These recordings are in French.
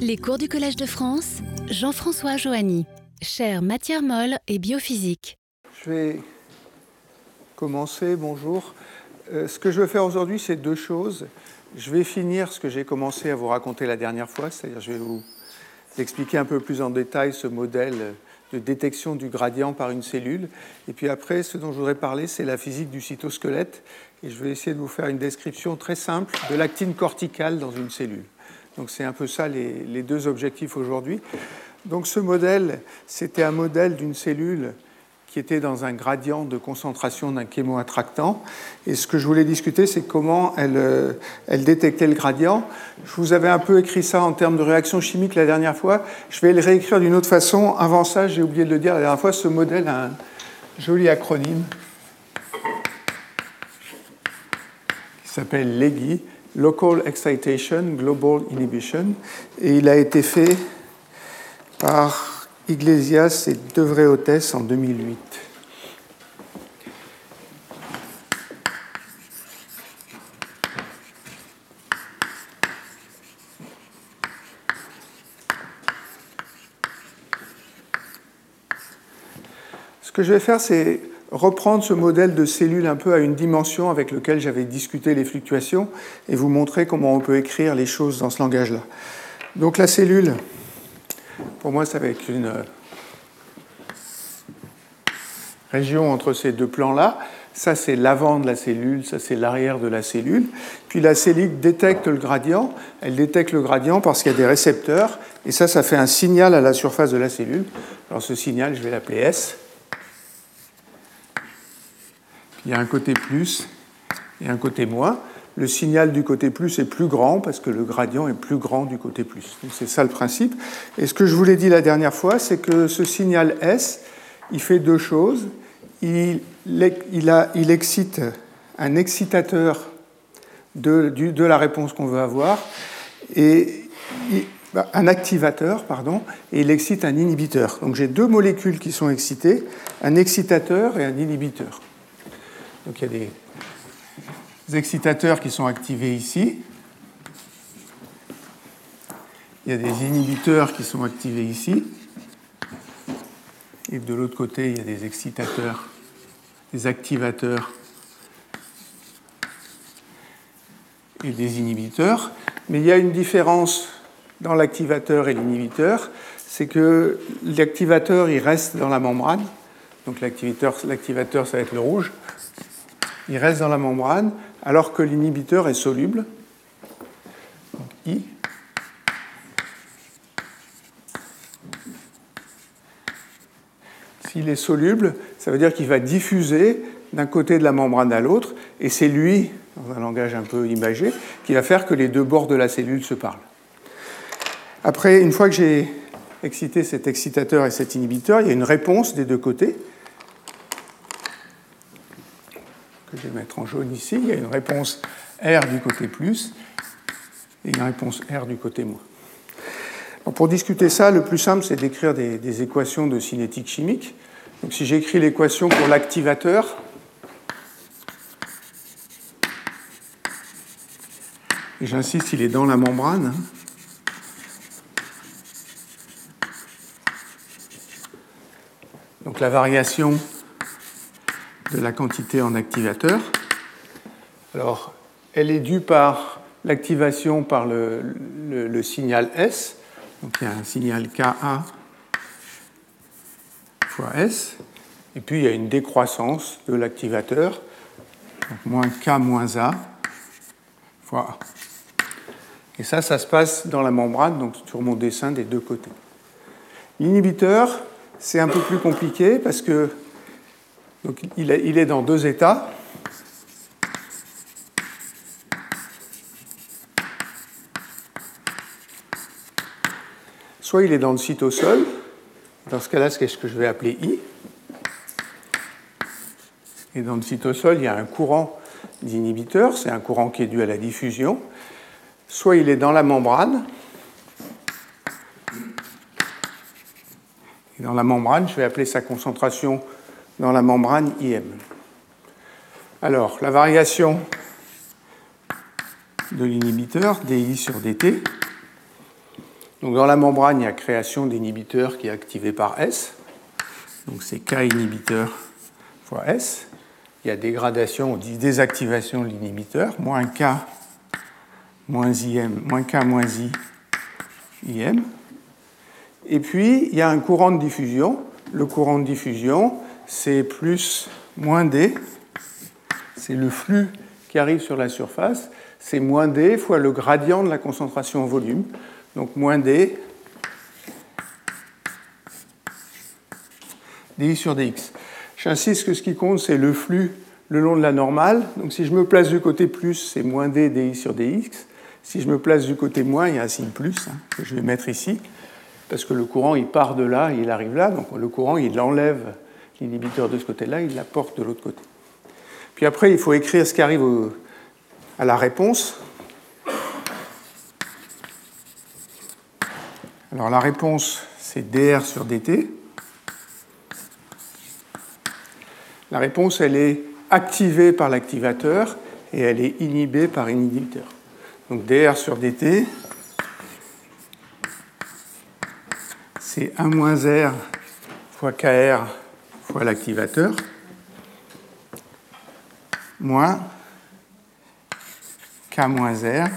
Les cours du Collège de France, Jean-François Joanny, chère matière molle et biophysique. Je vais commencer, bonjour. Euh, ce que je veux faire aujourd'hui, c'est deux choses. Je vais finir ce que j'ai commencé à vous raconter la dernière fois, c'est-à-dire je vais vous expliquer un peu plus en détail ce modèle de détection du gradient par une cellule. Et puis après, ce dont je voudrais parler, c'est la physique du cytosquelette. Et je vais essayer de vous faire une description très simple de l'actine corticale dans une cellule. Donc c'est un peu ça les, deux objectifs aujourd'hui. Donc ce modèle, c'était un modèle d'une cellule qui était dans un gradient de concentration d'un chémoattractant. Et ce que je voulais discuter, c'est comment elle, euh, elle, détectait le gradient. Je vous avais un peu écrit ça en termes de réaction chimique la dernière fois. Je vais le réécrire d'une autre façon. Avant ça, j'ai oublié de le dire la dernière fois, ce modèle a un joli acronyme qui s'appelle LEGI, Local Excitation Global Inhibition. Et il a été fait par Iglesias et Devray Hôtesse en 2008. Ce que je vais faire, c'est reprendre ce modèle de cellule un peu à une dimension avec lequel j'avais discuté les fluctuations et vous montrer comment on peut écrire les choses dans ce langage-là. Donc la cellule, pour moi, ça va être une euh, région entre ces deux plans-là. Ça, c'est l'avant de la cellule, ça, c'est l'arrière de la cellule. Puis la cellule détecte le gradient. Elle détecte le gradient parce qu'il y a des récepteurs. Et ça, ça fait un signal à la surface de la cellule. Alors ce signal, je vais l'appeler S. il y a un côté plus et un côté moins le signal du côté plus est plus grand parce que le gradient est plus grand du côté plus. C'est ça le principe. Et ce que je vous l'ai dit la dernière fois, c'est que ce signal S, il fait deux choses. Il, excite un excitateur de, de la réponse qu'on veut avoir et bah, un activateur, pardon, et il excite un inhibiteur. Donc j'ai deux molécules qui sont excitées, un excitateur et un inhibiteur. Donc il y a des excitateurs qui sont activés ici. Il y a des inhibiteurs qui sont activés ici. Et de l'autre côté, il y a des excitateurs, des activateurs et des inhibiteurs. Mais il y a une différence dans l'activateur et l'inhibiteur, c'est que l'activateur, il reste dans la membrane. Donc l'activateur, ça va être le rouge. Il reste dans la membrane, alors que l'inhibiteur est soluble. Donc I. S'il est soluble, ça veut dire qu'il va diffuser d'un côté de la membrane à l'autre, et c'est lui, dans un langage un peu imagé, qui va faire que les deux bords de la cellule se parlent. Après, une fois que j'ai excité cet excitateur et cet inhibiteur, il y a une réponse des deux côtés. que je vais mettre en jaune ici. Il y a une réponse R du côté plus et une réponse R du côté moins. pour discuter ça, le plus simple, c'est d'écrire des, équations de cinétique chimique. Donc si j'écris l'équation pour l'activateur, et j'insiste, il est dans la membrane. Donc la variation de la quantité en activateur. Alors, elle est due par l'activation par le, signal S. Donc il y a un signal Ka fois S. Et puis il y a une décroissance de l'activateur. Donc moins K moins A fois A. Et ça, ça se passe dans la membrane, donc sur mon dessin des deux côtés. L'inhibiteur, c'est un peu plus compliqué parce que donc il est, dans deux états. Soit il est dans le cytosol, dans ce cas-là, c'est ce que je vais appeler I. Et dans le cytosol, il y a un courant d'inhibiteur, c'est un courant qui est dû à la diffusion. Soit il est dans la membrane. Et dans la membrane, je vais appeler sa concentration dans la membrane IM. Alors, la variation de l'inhibiteur, DI sur DT, Donc dans la membrane, il y a création d'inhibiteurs qui est activée par S. Donc c'est K inhibiteur fois S. Il y a dégradation ou désactivation de l'inhibiteur, moins K moins IM, moins K moins I, IM. Et puis, il y a un courant de diffusion. Le courant de diffusion, c'est plus moins D. C'est le flux qui arrive sur la surface. C'est moins D fois le gradient de la concentration en volume. Donc moins D dI sur dx. J'insiste que ce qui compte, c'est le flux le long de la normale. Donc si je me place du côté plus, c'est moins d dI sur dx. Si je me place du côté moins, il y a un signe plus hein, que je vais mettre ici, parce que le courant, il part de là, il arrive là. Donc le courant, il enlève l'inhibiteur de ce côté-là, il l'apporte de l'autre côté. Puis après, il faut écrire ce qui arrive à la réponse. Alors la réponse, c'est dr sur dt. La réponse, elle est activée par l'activateur et elle est inhibée par inhibiteur. Donc dr sur dt, c'est 1 moins r fois kr fois l'activateur, moins k moins r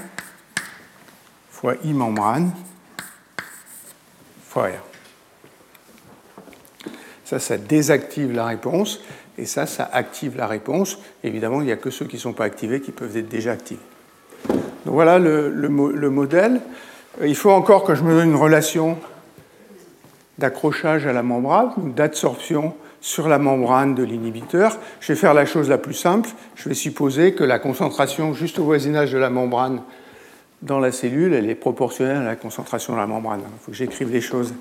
fois i membrane fois r. Ça, ça désactive la réponse et ça, ça active la réponse. Évidemment, il n'y a que ceux qui ne sont pas activés qui peuvent être déjà activés. Donc voilà le, modèle. Il faut encore que je me donne une relation d'accrochage à la membrane d'absorption sur la membrane de l'inhibiteur. Je vais faire la chose la plus simple. Je vais supposer que la concentration juste au voisinage de la membrane dans la cellule, elle est proportionnelle à la concentration de la membrane. Il faut que j'écrive les choses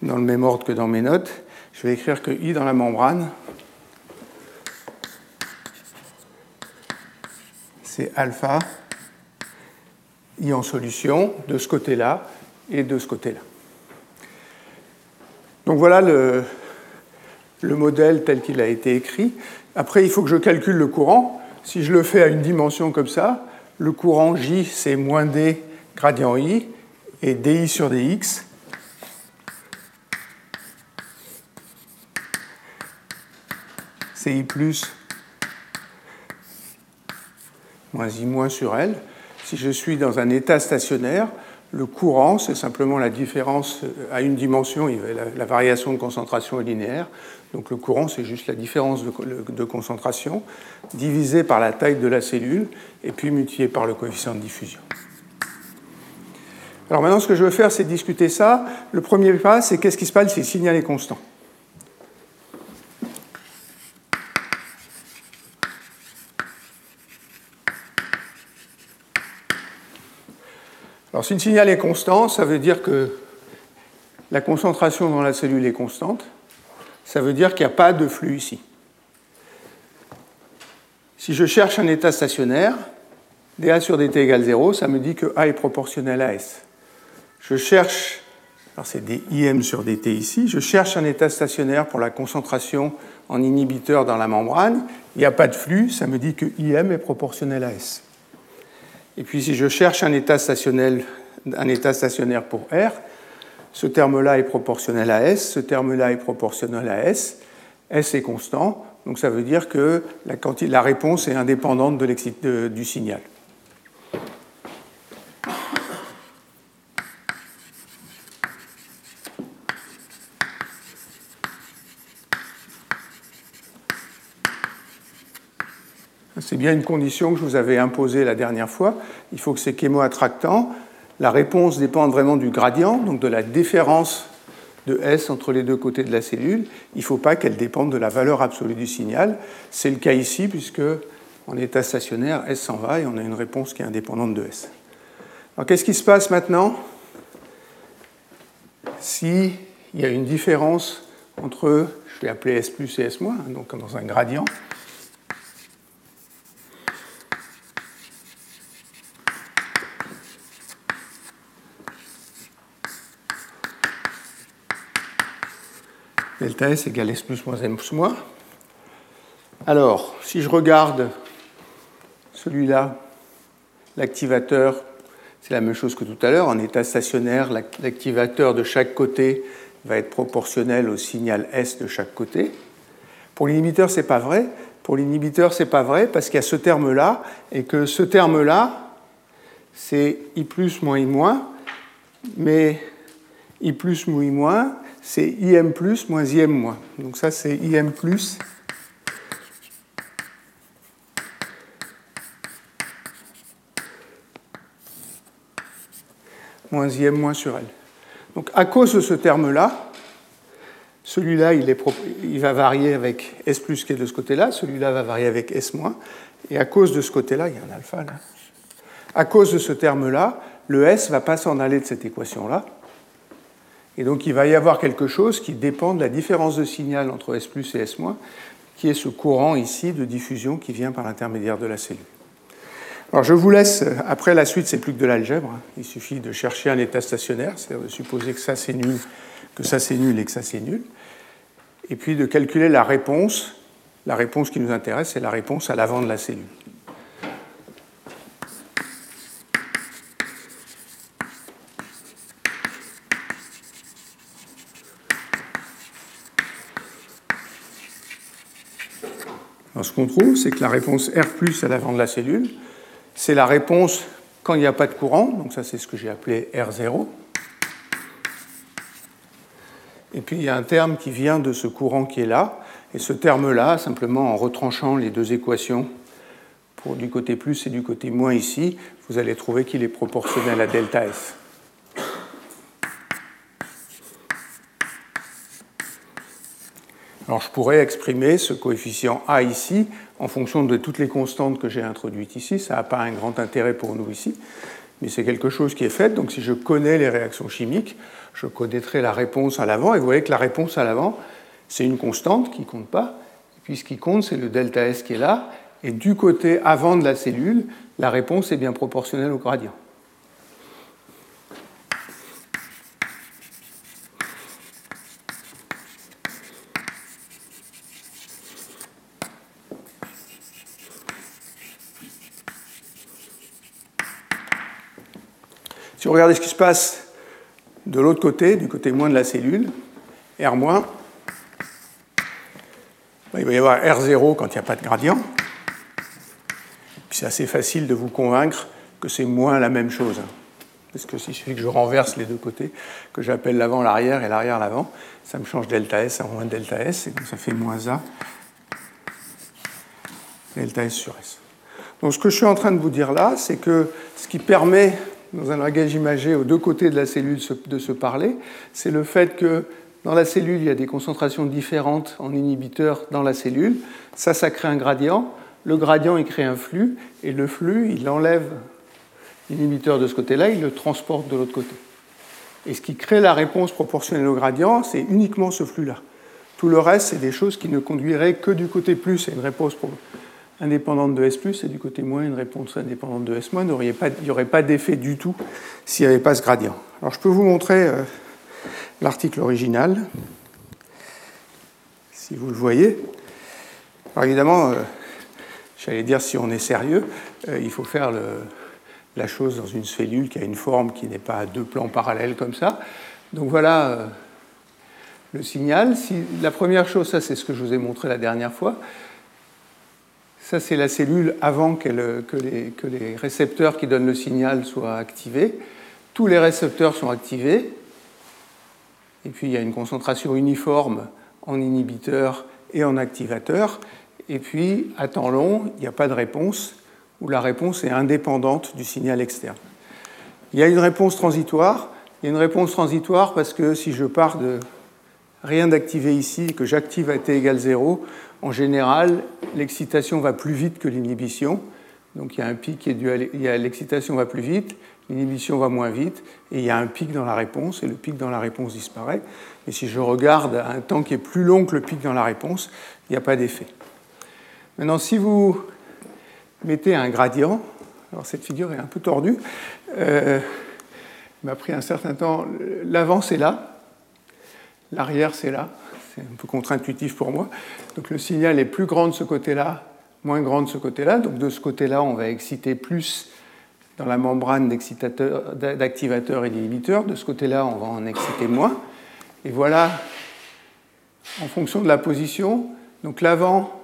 dans le même ordre que dans mes notes. Je vais écrire que I dans la membrane, c'est alpha I en solution de ce côté-là et de ce côté-là. Donc voilà le, le modèle tel qu'il a été écrit. Après, il faut que je calcule le courant. Si je le fais à une dimension comme ça, le courant J, c'est moins D gradient I, et DI sur DX. C'est I plus moins I moins sur L. Si je suis dans un état stationnaire, le courant, c'est simplement la différence à une dimension, la, variation de concentration est linéaire. Donc le courant, c'est juste la différence de, concentration divisée par la taille de la cellule et puis multipliée par le coefficient de diffusion. Alors maintenant, ce que je veux faire, c'est discuter ça. Le premier pas, c'est qu'est-ce qui se passe si le signal est constant? Alors si le signal est constant, ça veut dire que la concentration dans la cellule est constante. Ça veut dire qu'il n'y a pas de flux ici. Si je cherche un état stationnaire, dA sur dt égale 0, ça me dit que A est proportionnel à S. Je cherche, alors c'est dIm sur dt ici, je cherche un état stationnaire pour la concentration en inhibiteur dans la membrane, il n'y a pas de flux, ça me dit que Im est proportionnel à S. Et puis si je cherche un état, un état stationnaire pour R, ce terme-là est proportionnel à S, ce terme-là est proportionnel à S, S est constant, donc ça veut dire que la, réponse est indépendante de du signal. C'est bien une condition que je vous avais imposée la dernière fois. Il faut que c'est chémoattractant. La réponse dépend vraiment du gradient, donc de la différence de S entre les deux côtés de la cellule. Il ne faut pas qu'elle dépende de la valeur absolue du signal. C'est le cas ici, puisque en état stationnaire, S s'en va et on a une réponse qui est indépendante de S. Alors qu'est-ce qui se passe maintenant s'il y a une différence entre, je vais appeler S plus et S moins, donc dans un gradient delta S égale S plus moins M moins. Alors, si je regarde celui-là, l'activateur, c'est la même chose que tout à l'heure. En état stationnaire, l'activateur de chaque côté va être proportionnel au signal S de chaque côté. Pour l'inhibiteur, ce n'est pas vrai. Pour l'inhibiteur, ce n'est pas vrai parce qu'il y a ce terme-là et que ce terme-là, c'est I plus moins I moins, mais I plus moins I moins, c'est IM plus moins IM moins. Donc ça, c'est IM plus moins IM moins sur L. Donc à cause de ce terme-là, celui-là, il, va varier avec S plus qui est de ce côté-là, celui-là va varier avec S moins, et à cause de ce côté-là, il y a un alpha là, à cause de ce terme-là, le S ne va pas s'en aller de cette équation-là, et donc il va y avoir quelque chose qui dépend de la différence de signal entre S et S qui est ce courant ici de diffusion qui vient par l'intermédiaire de la cellule. Alors je vous laisse, après la suite, c'est plus que de l'algèbre. Il suffit de chercher un état stationnaire, c'est-à-dire de supposer que ça c'est nul, que ça c'est nul et que ça c'est nul. Et puis de calculer la réponse. La réponse qui nous intéresse, c'est la réponse à l'avant de la cellule. Qu'on trouve, c'est que la réponse R à l'avant de la cellule, c'est la réponse quand il n'y a pas de courant, donc ça c'est ce que j'ai appelé R0. Et puis il y a un terme qui vient de ce courant qui est là, et ce terme-là, simplement en retranchant les deux équations pour du côté plus et du côté moins ici, vous allez trouver qu'il est proportionnel à delta S. Alors je pourrais exprimer ce coefficient A ici en fonction de toutes les constantes que j'ai introduites ici. Ça n'a pas un grand intérêt pour nous ici, mais c'est quelque chose qui est fait. Donc si je connais les réactions chimiques, je connaîtrai la réponse à l'avant. Et vous voyez que la réponse à l'avant, c'est une constante qui ne compte pas. Et puis ce qui compte, c'est le delta S qui est là. Et du côté avant de la cellule, la réponse est bien proportionnelle au gradient. Si vous regardez ce qui se passe de l'autre côté, du côté moins de la cellule, R-, ben, il va y avoir R0 quand il n'y a pas de gradient. Puis c'est assez facile de vous convaincre que c'est moins la même chose. Parce que s'il suffit que je renverse les deux côtés, que j'appelle l'avant l'arrière et l'arrière l'avant, ça me change delta S en moins delta S, et donc ça fait moins A delta S sur S. Donc ce que je suis en train de vous dire là, c'est que ce qui permet dans un langage imagé aux deux côtés de la cellule de se parler, c'est le fait que dans la cellule, il y a des concentrations différentes en inhibiteurs dans la cellule. Ça, ça crée un gradient. Le gradient, il crée un flux. Et le flux, il enlève l'inhibiteur de ce côté-là, il le transporte de l'autre côté. Et ce qui crée la réponse proportionnelle au gradient, c'est uniquement ce flux-là. Tout le reste, c'est des choses qui ne conduiraient que du côté plus à une réponse indépendante de S, et du côté moins, une réponse indépendante de S-, il n'y aurait pas d'effet du tout s'il n'y avait pas ce gradient. Alors je peux vous montrer euh, l'article original, si vous le voyez. Alors évidemment, euh, j'allais dire si on est sérieux, euh, il faut faire la chose dans une cellule qui a une forme qui n'est pas à deux plans parallèles comme ça. Donc voilà le signal. Si, la première chose, ça c'est ce que je vous ai montré la dernière fois, ça, c'est la cellule avant que, les, récepteurs qui donnent le signal soient activés. Tous les récepteurs sont activés. Et puis, il y a une concentration uniforme en inhibiteur et en activateur. Et puis, à temps long, il n'y a pas de réponse, ou la réponse est indépendante du signal externe. Il y a une réponse transitoire. Il y a une réponse transitoire parce que si je pars de rien d'activé ici et que j'active à t égale 0, en général, l'excitation va plus vite que l'inhibition. Donc il y a un pic qui est dû à l'excitation va plus vite, l'inhibition va moins vite, et il y a un pic dans la réponse, et le pic dans la réponse disparaît. Et si je regarde un temps qui est plus long que le pic dans la réponse, il n'y a pas d'effet. Maintenant, si vous mettez un gradient, alors cette figure est un peu tordue, euh, il m'a pris un certain temps, l'avant c'est là, l'arrière c'est là, c'est un peu contre-intuitif pour moi. Donc le signal est plus grand de ce côté-là, moins grand de ce côté-là. Donc de ce côté-là, on va exciter plus dans la membrane d'activateur et d'inhibiteur. De ce côté-là, on va en exciter moins. Et voilà, en fonction de la position, donc l'avant,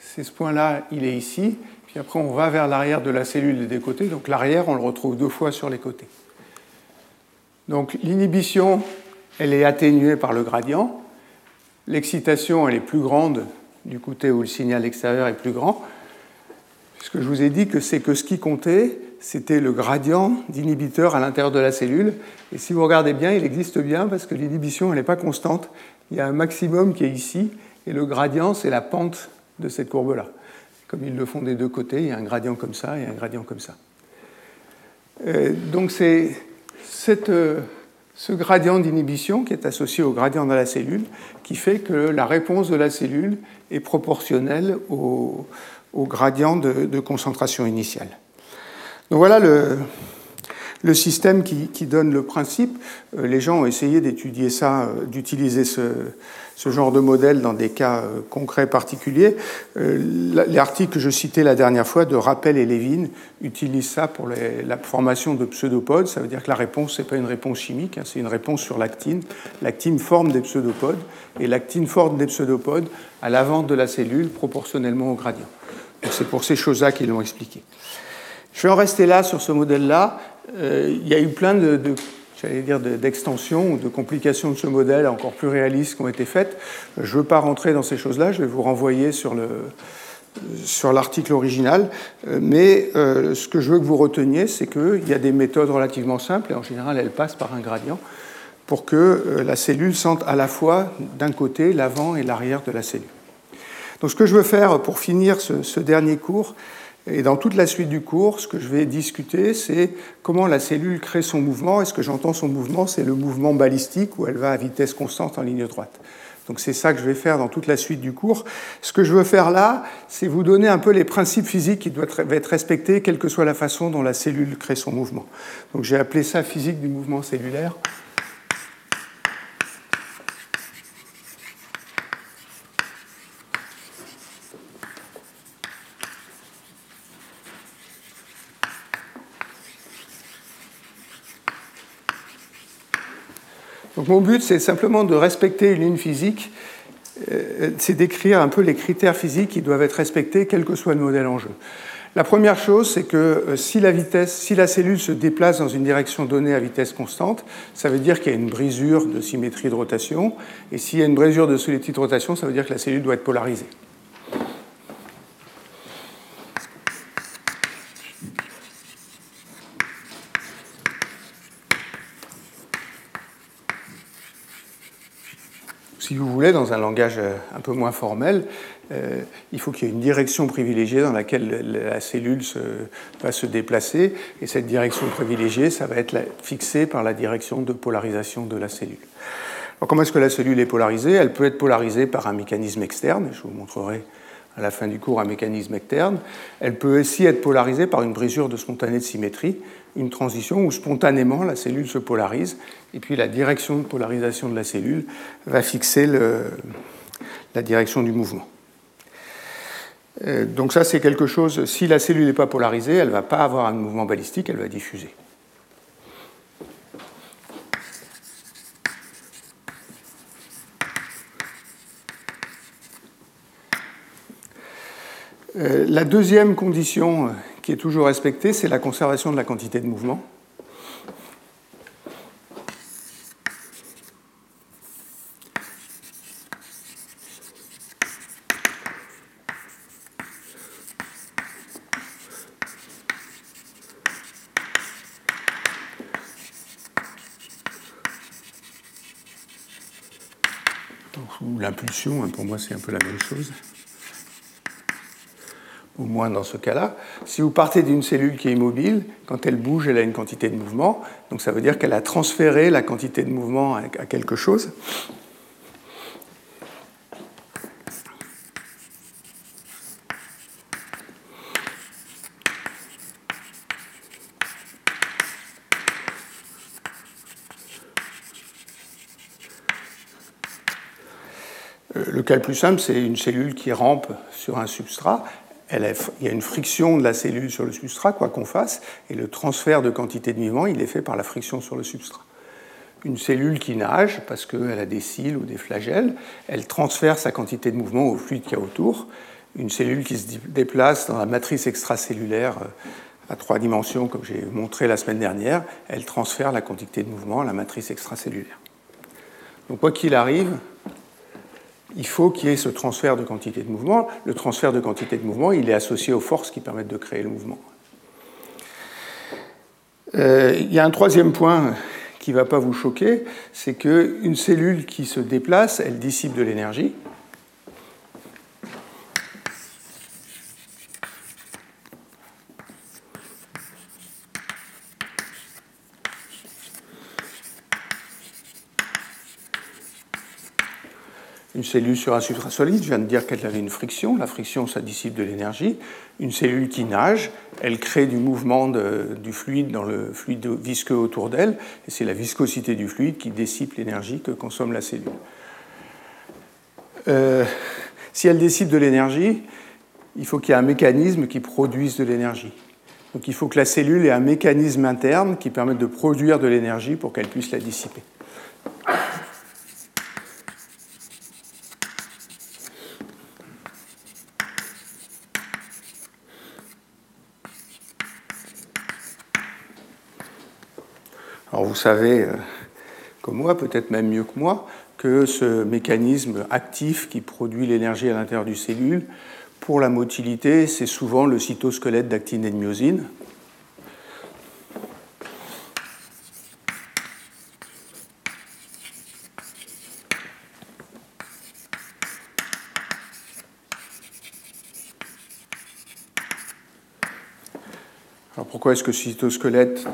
c'est ce point-là, il est ici. Puis après, on va vers l'arrière de la cellule des côtés. Donc l'arrière, on le retrouve deux fois sur les côtés. Donc l'inhibition, elle est atténuée par le gradient. L'excitation, elle est plus grande du côté où le signal extérieur est plus grand. Ce que je vous ai dit, que c'est que ce qui comptait, c'était le gradient d'inhibiteur à l'intérieur de la cellule. Et si vous regardez bien, il existe bien parce que l'inhibition, elle n'est pas constante. Il y a un maximum qui est ici, et le gradient, c'est la pente de cette courbe-là. Comme ils le font des deux côtés, il y a un gradient comme ça et un gradient comme ça. Euh, donc c'est euh, ce gradient d'inhibition qui est associé au gradient de la cellule qui fait que la réponse de la cellule est proportionnelle au, gradient de, concentration initiale. Donc voilà le, système qui, donne le principe. Euh, les gens ont essayé d'étudier ça, euh, d'utiliser ce, genre de modèle dans des cas euh, concrets particuliers. L'article que je citais la dernière fois de Rappel et Levin utilise ça pour la formation de pseudopodes. Ça veut dire que la réponse, ce n'est pas une réponse chimique, hein, c'est une réponse sur l'actine. L'actine forme des pseudopodes et l'actine forme des pseudopodes à l'avant de la cellule proportionnellement au gradient. C'est pour ces choses-là qu'ils l'ont expliqué. Je vais en rester là sur ce modèle-là. Euh, il y a eu plein de, j'allais dire, d'extensions ou de complications de ce modèle encore plus réalistes qui ont été faites. Je ne veux pas rentrer dans ces choses-là, je vais vous renvoyer sur le sur l'article original, euh, mais euh, ce que je veux que vous reteniez, c'est qu'il y a des méthodes relativement simples, et en général elles passent par un gradient, pour que la cellule sente à la fois d'un côté l'avant et l'arrière de la cellule. Donc ce que je veux faire pour finir ce dernier cours, et dans toute la suite du cours, ce que je vais discuter, c'est comment la cellule crée son mouvement. Et ce que j'entends son mouvement, c'est le mouvement balistique où elle va à vitesse constante en ligne droite. Donc c'est ça que je vais faire dans toute la suite du cours. Ce que je veux faire là, c'est vous donner un peu les principes physiques qui doivent être respectés, quelle que soit la façon dont la cellule crée son mouvement. Donc j'ai appelé ça physique du mouvement cellulaire. Donc mon but, c'est simplement de respecter une ligne physique, euh, c'est d'écrire un peu les critères physiques qui doivent être respectés, quel que soit le modèle en jeu. La première chose, c'est que euh, si la, vitesse, si la cellule se déplace dans une direction donnée à vitesse constante, ça veut dire qu'il y a une brisure de symétrie de rotation. Et s'il y a une brisure de symétrie de rotation, ça veut dire que la cellule doit être polarisée. Si vous voulez, dans un langage euh, un peu moins formel, euh, il faut qu'il y ait une direction privilégiée dans laquelle la cellule va se déplacer, et cette direction privilégiée, ça va être fixée par la direction de polarisation de la cellule. Alors, comment est-ce que la cellule est polarisée? Elle peut être polarisée par un mécanisme externe, je vous montrerai à la fin du cours un mécanisme externe. Elle peut aussi être polarisée par une brisure de spontanée de symétrie, une transition où spontanément la cellule se polarise, et puis la direction de polarisation de la cellule va fixer la direction du mouvement. Euh, donc ça, c'est quelque chose, si la cellule n'est pas polarisée, elle ne va pas avoir un mouvement balistique, elle va diffuser. Euh, la deuxième condition qui est toujours respectée, c'est la conservation de la quantité de mouvement. l'impulsion, hein, pour moi c'est un peu la même chose au moins dans ce cas-là. Si vous partez d'une cellule qui est immobile, quand elle bouge, elle a une quantité de mouvement. Donc ça veut dire qu'elle a transféré la quantité de mouvement à quelque chose. Euh, le cas le plus simple, c'est une cellule qui rampe sur un substrat il y a une friction de la cellule sur le substrat, quoi qu'on fasse, et le transfert de quantité de mouvement, il est fait par la friction sur le substrat. Une cellule qui nage, parce qu'elle a des cils ou des flagelles, elle transfère sa quantité de mouvement au fluide qu'il y a autour. Une cellule qui se déplace dans la matrice extracellulaire euh, à trois dimensions, comme j'ai montré la semaine dernière, elle transfère la quantité de mouvement à la matrice extracellulaire. Donc quoi qu'il arrive, il faut qu'il y ait ce transfert de quantité de mouvement. Le transfert de quantité de mouvement, il est associé aux forces qui permettent de créer le mouvement. Euh, il y a un troisième point qui ne va pas vous choquer, c'est qu'une cellule qui se déplace, elle dissipe de l'énergie. Une cellule sur un substrat solide, je viens de dire qu'elle avait une friction. La friction, ça dissipe de l'énergie. Une cellule qui nage, elle crée du mouvement du fluide dans le fluide visqueux autour d'elle. Et c'est la viscosité du fluide qui dissipe l'énergie que consomme la cellule. Euh, si elle dissipe de l'énergie, il faut qu'il y ait un mécanisme qui produise de l'énergie. Donc il faut que la cellule ait un mécanisme interne qui permette de produire de l'énergie pour qu'elle puisse la dissiper. Alors vous savez, euh, comme moi, peut-être même mieux que moi, que ce mécanisme actif qui produit l'énergie à l'intérieur du cellule, pour la motilité, c'est souvent le cytosquelette d'actine et de myosine. Alors pourquoi est-ce que ce cytosquelette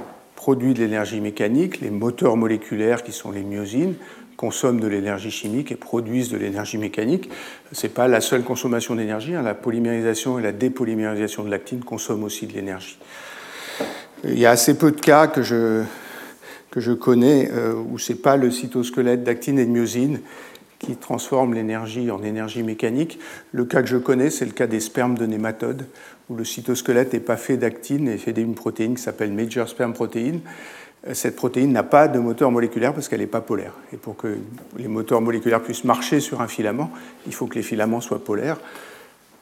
produit de l'énergie mécanique, les moteurs moléculaires qui sont les myosines consomment de l'énergie chimique et produisent de l'énergie mécanique. Ce n'est pas la seule consommation d'énergie, hein. la polymérisation et la dépolymérisation de l'actine consomment aussi de l'énergie. Il y a assez peu de cas que je, connais euh, où ce n'est pas le cytosquelette d'actine et de myosine qui transforme l'énergie en énergie mécanique. Le cas que je connais, c'est le cas des spermes de nématodes, où le cytosquelette n'est pas fait d'actine et fait d'une protéine qui s'appelle Major Sperm Protein. Euh, cette protéine n'a pas de moteur moléculaire parce qu'elle n'est pas polaire. Et pour que les moteurs moléculaires puissent marcher sur un filament, il faut que les filaments soient polaires.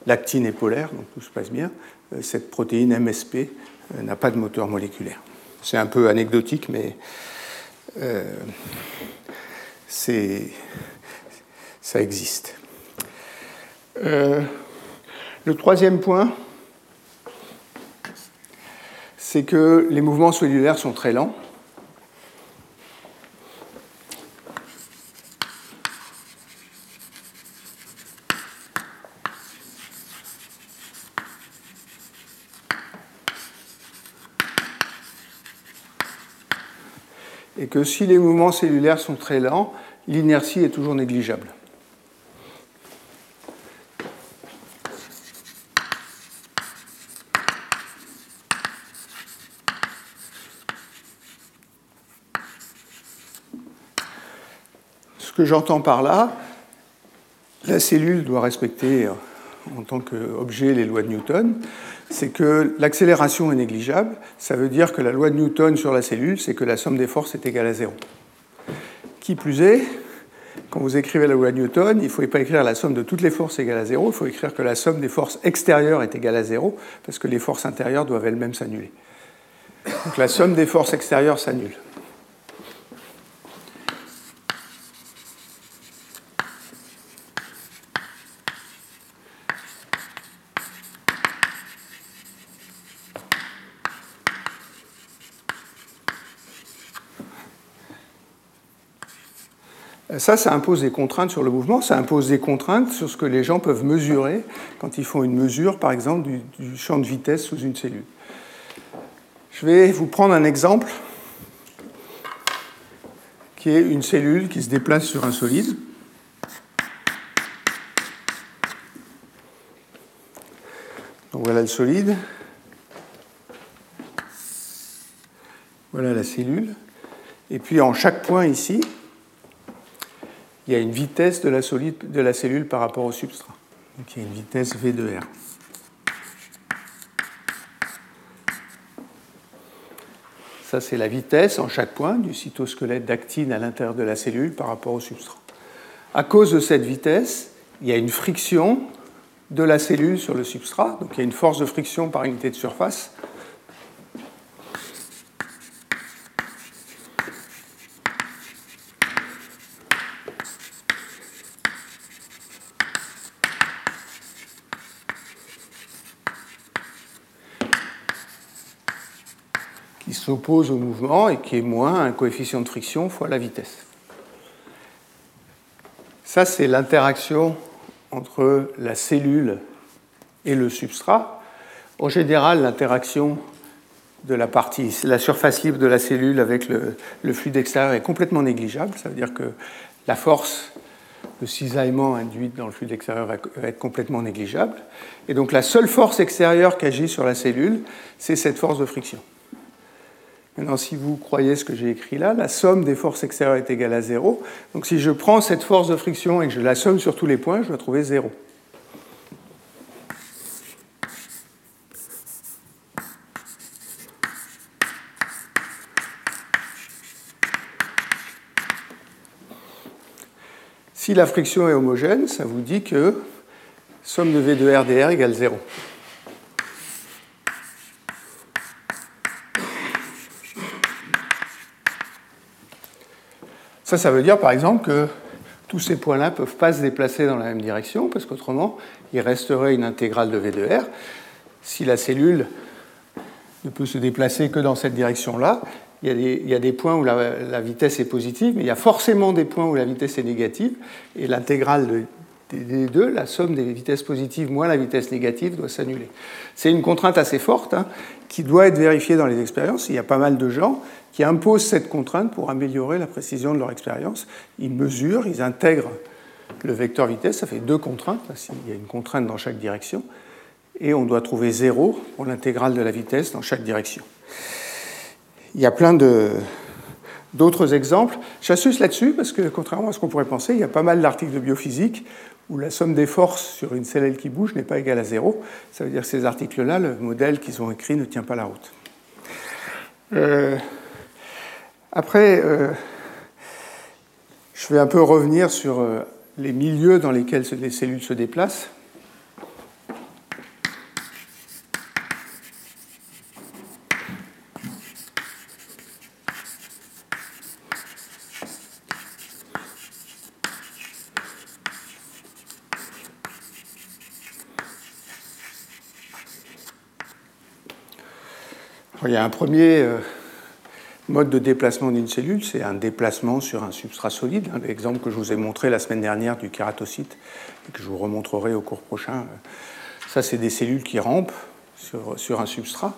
L'actine est polaire, donc tout se passe bien. Euh, cette protéine MSP euh, n'a pas de moteur moléculaire. C'est un peu anecdotique, mais ça existe. le troisième point, c'est que les mouvements cellulaires sont très lents. Et que si les mouvements cellulaires sont très lents, l'inertie est toujours négligeable. Que j'entends par là, la cellule doit respecter euh, en tant qu'objet les lois de Newton, c'est que l'accélération est négligeable. Ça veut dire que la loi de Newton sur la cellule, c'est que la somme des forces est égale à zéro. Qui plus est, quand vous écrivez la loi de Newton, il ne faut pas écrire la somme de toutes les forces égale à zéro, il faut écrire que la somme des forces extérieures est égale à zéro, parce que les forces intérieures doivent elles-mêmes s'annuler. Donc la somme des forces extérieures s'annule. Ça, ça impose des contraintes sur le mouvement, ça impose des contraintes sur ce que les gens peuvent mesurer quand ils font une mesure, par exemple, du, champ de vitesse sous une cellule. Je vais vous prendre un exemple qui est une cellule qui se déplace sur un solide. Donc voilà le solide. Voilà la cellule. Et puis en chaque point ici, il y a une vitesse de la, solide, de la cellule par rapport au substrat. Donc il y a une vitesse V de R. Ça, c'est la vitesse en chaque point du cytosquelette d'actine à l'intérieur de la cellule par rapport au substrat. À cause de cette vitesse, il y a une friction de la cellule sur le substrat, donc il y a une force de friction par unité de surface s'oppose au mouvement et qui est moins un coefficient de friction fois la vitesse. Ça, c'est l'interaction entre la cellule et le substrat. En général, l'interaction de la partie, la surface libre de la cellule avec le, le fluide extérieur est complètement négligeable. Ça veut dire que la force de cisaillement induite dans le fluide extérieur va être complètement négligeable. Et donc la seule force extérieure qui agit sur la cellule, c'est cette force de friction. Maintenant, si vous croyez ce que j'ai écrit là, la somme des forces extérieures est égale à 0. Donc si je prends cette force de friction et que je la somme sur tous les points, je dois trouver 0. Si la friction est homogène, ça vous dit que somme de V de R dr égale 0. Ça, ça veut dire par exemple que tous ces points-là ne peuvent pas se déplacer dans la même direction, parce qu'autrement, il resterait une intégrale de V de R. Si la cellule ne peut se déplacer que dans cette direction-là, il, y a des points où la, vitesse est positive, mais il y a forcément des points où la vitesse est négative, et l'intégrale des deux, la somme des vitesses positives moins la vitesse négative doit s'annuler. C'est une contrainte assez forte hein, qui doit être vérifiée dans les expériences. Il y a pas mal de gens qui imposent cette contrainte pour améliorer la précision de leur expérience. Ils mesurent, ils intègrent le vecteur vitesse, ça fait deux contraintes, il y a une contrainte dans chaque direction, et on doit trouver zéro pour l'intégrale de la vitesse dans chaque direction. Il y a plein d'autres exemples. J'assume là-dessus parce que, contrairement à ce qu'on pourrait penser, il y a pas mal d'articles de biophysique où la somme des forces sur une cellule qui bouge n'est pas égale à zéro. Ça veut dire que ces articles-là, le modèle qu'ils ont écrit ne tient pas la route. Euh, après, euh, je vais un peu revenir sur euh, les milieux dans lesquels les cellules se déplacent. Il y a un premier euh, mode de déplacement d'une cellule, c'est un déplacement sur un substrat solide. L'exemple que je vous ai montré la semaine dernière du kératocyte et que je vous remontrerai au cours prochain, ça c'est des cellules qui rampent sur, sur un substrat.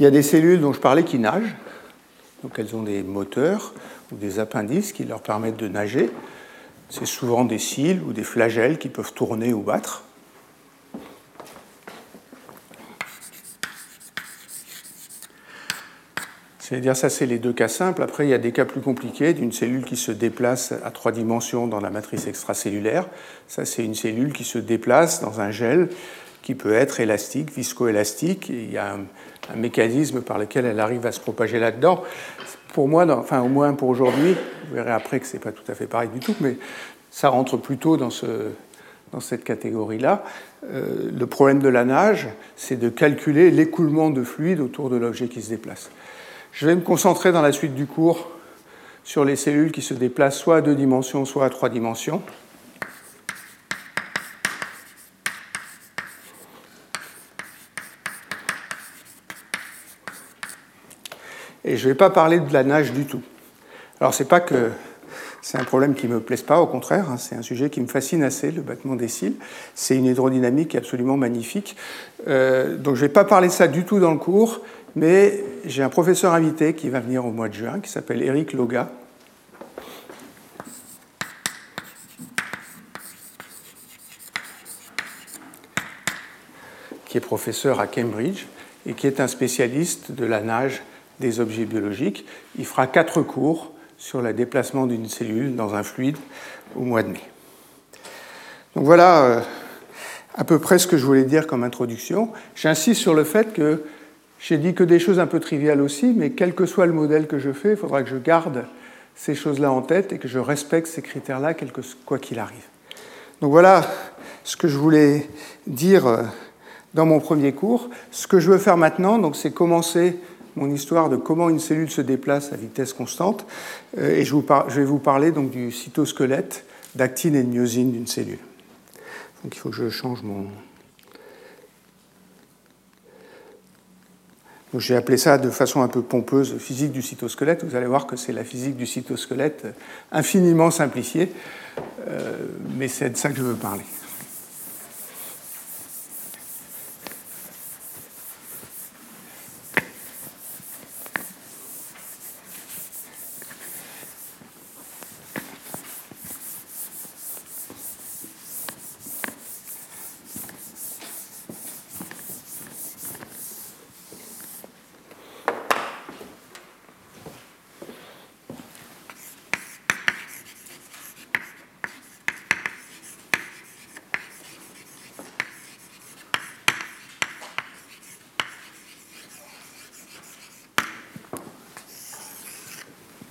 Il y a des cellules dont je parlais qui nagent. Donc elles ont des moteurs ou des appendices qui leur permettent de nager. C'est souvent des cils ou des flagelles qui peuvent tourner ou battre. C'est-à-dire, ça, c'est les deux cas simples. Après, il y a des cas plus compliqués d'une cellule qui se déplace à trois dimensions dans la matrice extracellulaire. Ça, c'est une cellule qui se déplace dans un gel qui peut être élastique, viscoélastique. Il y a un, mécanisme par lequel elle arrive à se propager là-dedans. Pour moi, enfin au moins pour aujourd'hui, vous verrez après que ce n'est pas tout à fait pareil du tout, mais ça rentre plutôt dans, ce, dans cette catégorie-là. Euh, le problème de la nage, c'est de calculer l'écoulement de fluide autour de l'objet qui se déplace. Je vais me concentrer dans la suite du cours sur les cellules qui se déplacent soit à deux dimensions, soit à trois dimensions. Et je ne vais pas parler de la nage du tout. Alors, ce n'est pas que c'est un problème qui ne me plaise pas, au contraire, hein, c'est un sujet qui me fascine assez, le battement des cils. C'est une hydrodynamique absolument magnifique. Euh, donc, je ne vais pas parler de ça du tout dans le cours, mais j'ai un professeur invité qui va venir au mois de juin, qui s'appelle Eric Loga. qui est professeur à Cambridge et qui est un spécialiste de la nage des objets biologiques. Il fera quatre cours sur le déplacement d'une cellule dans un fluide au mois de mai. Donc voilà euh, à peu près ce que je voulais dire comme introduction. J'insiste sur le fait que j'ai dit que des choses un peu triviales aussi, mais quel que soit le modèle que je fais, il faudra que je garde ces choses-là en tête et que je respecte ces critères-là, quoi qu'il arrive. Donc voilà ce que je voulais dire euh, dans mon premier cours. Ce que je veux faire maintenant, c'est commencer mon histoire de comment une cellule se déplace à vitesse constante, euh, et je, vais vous parler donc du cytosquelette d'actine et de myosine d'une cellule. Donc il faut que je change mon, J'ai appelé ça de façon un peu pompeuse physique du cytosquelette. Vous allez voir que c'est la physique du cytosquelette infiniment simplifiée, euh, mais c'est de ça que je veux parler.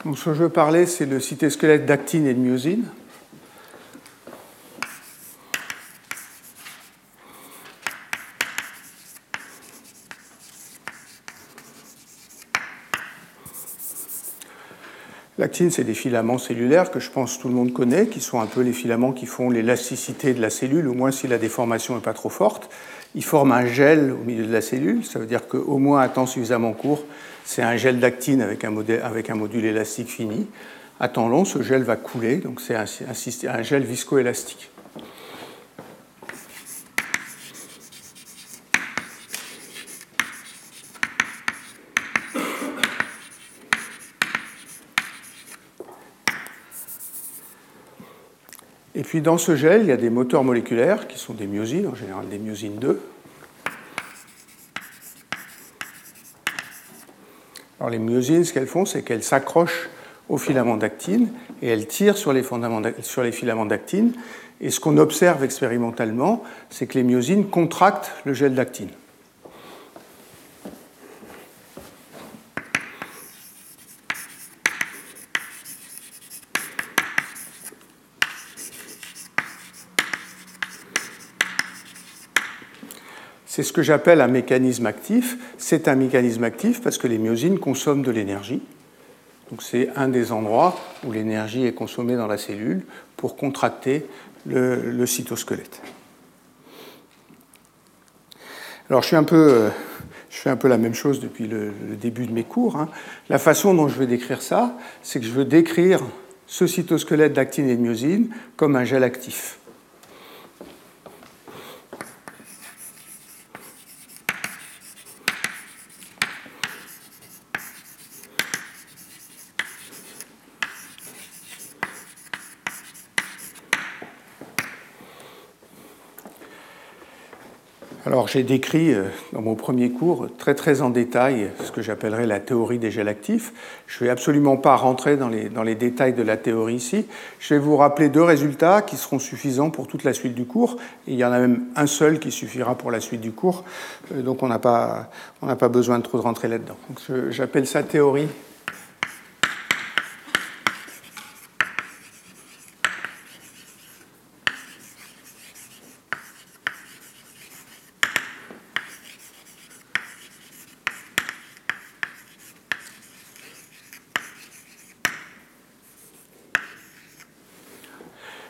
Donc, ce veux parler, c'est le cytosquelette d'actine et de myosine. L'actine, c'est des filaments cellulaires que je pense tout le monde connaît, qui sont un peu les filaments qui font l'élasticité de la cellule, au moins si la déformation n'est pas trop forte. Ils forment un gel au milieu de la cellule, ça veut dire qu'au moins un temps suffisamment court, c'est un gel d'actine avec un, module, élastique fini. À temps long, ce gel va couler, donc c'est un, gel viscoélastique. Et puis dans ce gel, il y a des moteurs moléculaires qui sont des myosines, en général des myosines 2, Les myosines, ce qu'elles font, c'est qu'elles s'accrochent aux filaments d'actine et elles tirent sur les filaments d'actine. Et ce qu'on observe expérimentalement, c'est que les myosines contractent le gel d'actine. C'est ce que j'appelle un mécanisme actif. C'est un mécanisme actif parce que les myosines consomment de l'énergie. Donc c'est un des endroits où l'énergie est consommée dans la cellule pour contracter le, cytosquelette. Alors euh, je fais un peu la même chose depuis le, début de mes cours. Hein. La façon dont je vais décrire ça, c'est que je veux décrire ce cytosquelette d'actine et de myosine comme un gel actif. Alors j'ai décrit euh, dans mon premier cours très très en détail ce que j'appellerais la théorie des gels actifs. Je ne vais absolument pas rentrer dans les, dans les détails de la théorie ici. Je vais vous rappeler deux résultats qui seront suffisants pour toute la suite du cours. il y en a même un seul qui suffira pour la suite du cours. Euh, donc on n'a pas, pas besoin de trop rentrer là-dedans. J'appelle ça théorie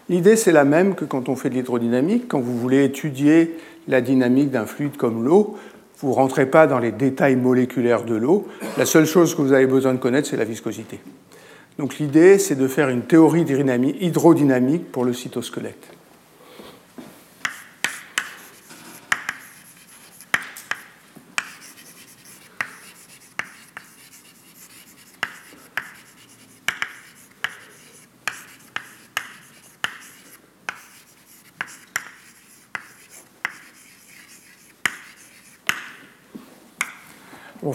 L'idée, c'est la même que quand on fait de l'hydrodynamique. Quand vous voulez étudier la dynamique d'un fluide comme l'eau, vous ne rentrez pas dans les détails moléculaires de l'eau. La seule chose que vous avez besoin de connaître, c'est la viscosité. Donc l'idée, c'est de faire une théorie hydrodynamique pour le cytosquelette.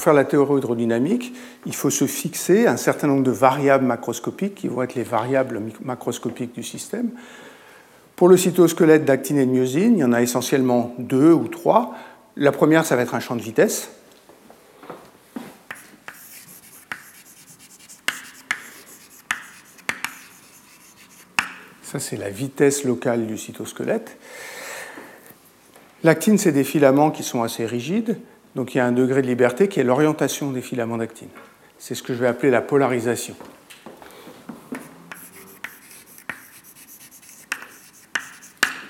Faire la théorie hydrodynamique, il faut se fixer un certain nombre de variables macroscopiques qui vont être les variables macroscopiques du système. Pour le cytosquelette d'actine et de myosine, il y en a essentiellement deux ou trois. La première, ça va être un champ de vitesse. Ça, c'est la vitesse locale du cytosquelette. L'actine, c'est des filaments qui sont assez rigides. Donc il y a un degré de liberté qui est l'orientation des filaments d'actine. C'est ce que je vais appeler la polarisation.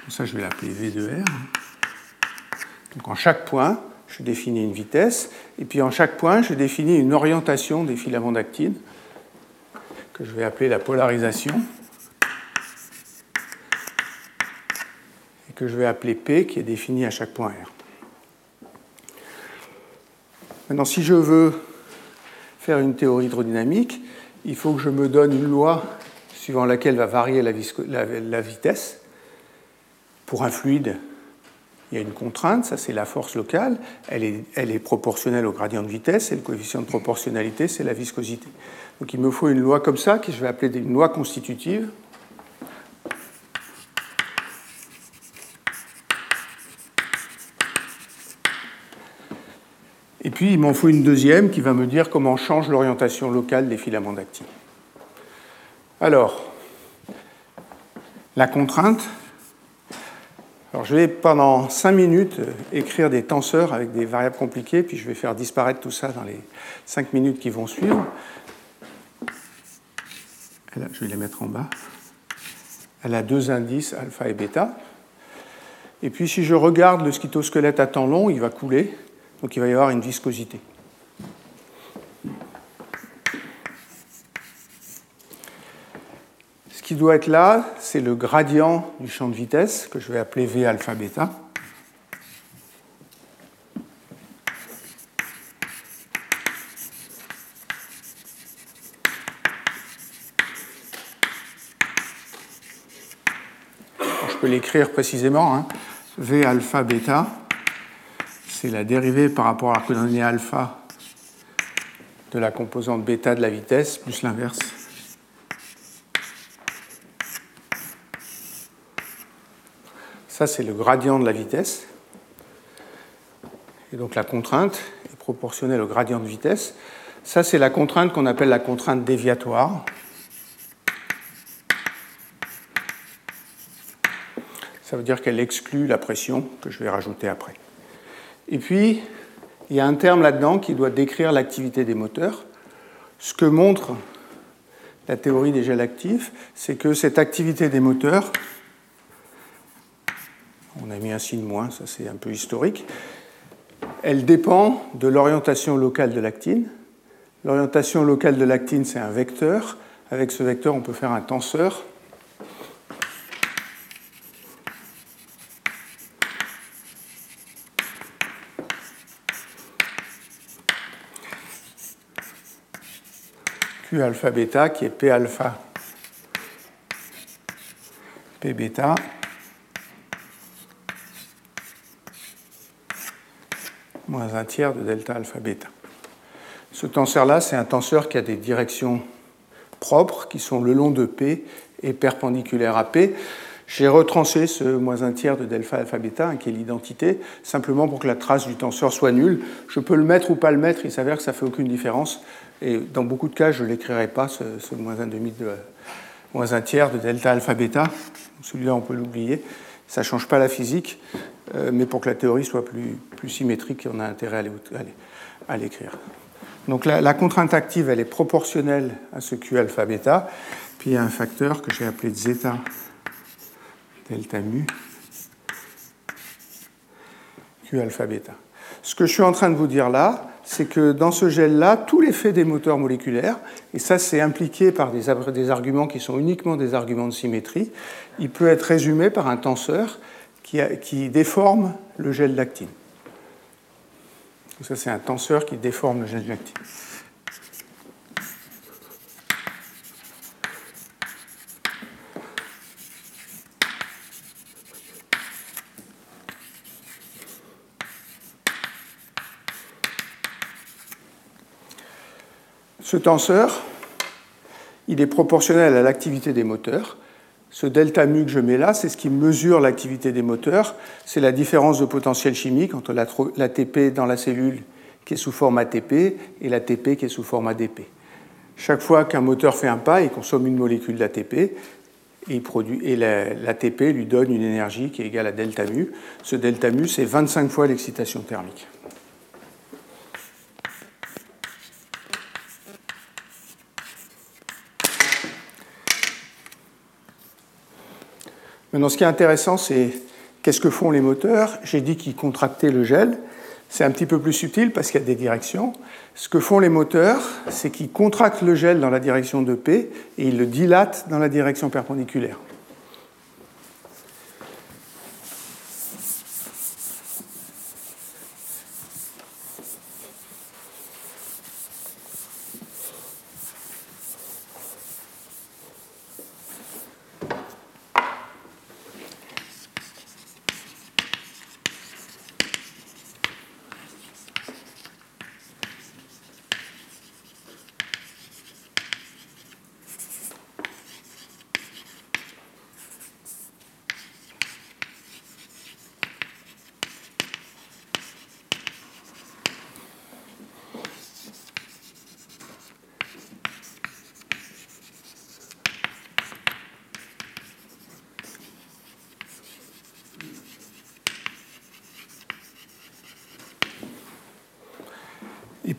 Ça, je vais l'appeler V de R. Donc en chaque point, je définis une vitesse, et puis en chaque point, je définis une orientation des filaments d'actine, que je vais appeler la polarisation, et que je vais appeler P, qui est définie à chaque point R. Maintenant, si je veux faire une théorie hydrodynamique, il faut que je me donne une loi suivant laquelle va varier la, vitesse. Pour un fluide, il y a une contrainte, ça c'est la force locale, elle est, elle est, proportionnelle au gradient de vitesse, et le coefficient de proportionnalité, c'est la viscosité. Donc il me faut une loi comme ça, que je vais appeler une loi constitutive, puis, il m'en faut une deuxième qui va me dire comment change l'orientation locale des filaments d'actine. Alors, la contrainte. Alors, je vais pendant 5 minutes écrire des tenseurs avec des variables compliquées, puis je vais faire disparaître tout ça dans les 5 minutes qui vont suivre. je vais les mettre en bas. Elle a deux indices, alpha et bêta. Et puis, si je regarde le cytosquelette à temps long, il va couler. Donc il va y avoir une viscosité. Ce qui doit être là, c'est le gradient du champ de vitesse, que je vais appeler V alpha peux l'écrire précisément, hein. V alpha bêta c'est la dérivée par rapport à la coordonnée alpha de la composante bêta de la vitesse, plus l'inverse. Ça, c'est le gradient de la vitesse. Et donc la contrainte est proportionnelle au gradient de vitesse. Ça, c'est la contrainte qu'on appelle la contrainte déviatoire. Ça veut dire qu'elle exclut la pression que je vais rajouter après. Et puis, il y a un terme là-dedans qui doit décrire l'activité des moteurs. Ce que montre la théorie des gels actifs, c'est que cette activité des moteurs, on a mis un signe moins, ça c'est un peu historique, elle dépend de l'orientation locale de l'actine. L'orientation locale de l'actine, c'est un vecteur. Avec ce vecteur, on peut faire un tenseur alpha bêta qui est P alpha P bêta moins un tiers de delta alpha bêta. Ce tenseur-là, c'est un tenseur qui a des directions propres qui sont le long de P et perpendiculaires à P. J'ai retrancé ce moins un tiers de delta alpha bêta, hein, qui est l'identité, simplement pour que la trace du tenseur soit nulle. Je peux le mettre ou pas le mettre, il s'avère que ça ne fait aucune différence. Et dans beaucoup de cas, je ne l'écrirai pas, ce, moins un de moins un tiers de delta alpha bêta. Celui-là, on peut l'oublier. Ça ne change pas la physique, euh, mais pour que la théorie soit plus, symétrique, on a intérêt à l'écrire. Donc la, la, contrainte active, elle est proportionnelle à ce Q alpha bêta. Puis il y a un facteur que j'ai appelé zeta delta mu Q alpha bêta. Ce que je suis en train de vous dire là, c'est que dans ce gel-là, tout l'effet des moteurs moléculaires, et ça c'est impliqué par des, arguments qui sont uniquement des arguments de symétrie, il peut être résumé par un tenseur qui, qui déforme le gel d'actine. Ça c'est un tenseur qui déforme le gel d'actine. Ce tenseur, il est proportionnel à l'activité des moteurs. Ce delta mu que je mets là, c'est ce qui mesure l'activité des moteurs. C'est la différence de potentiel chimique entre l'ATP dans la cellule qui est sous forme ATP et l'ATP qui est sous forme ADP. Chaque fois qu'un moteur fait un pas, il consomme une molécule d'ATP et, et l'ATP lui donne une énergie qui est égale à delta mu. Ce delta mu, c'est 25 fois l'excitation thermique. Maintenant, ce qui est intéressant, c'est qu'est-ce que font les moteurs J'ai dit qu'ils contractaient le gel. C'est un petit peu plus subtil parce qu'il y a des directions. Ce que font les moteurs, c'est qu'ils contractent le gel dans la direction de P et ils le dilatent dans la direction perpendiculaire.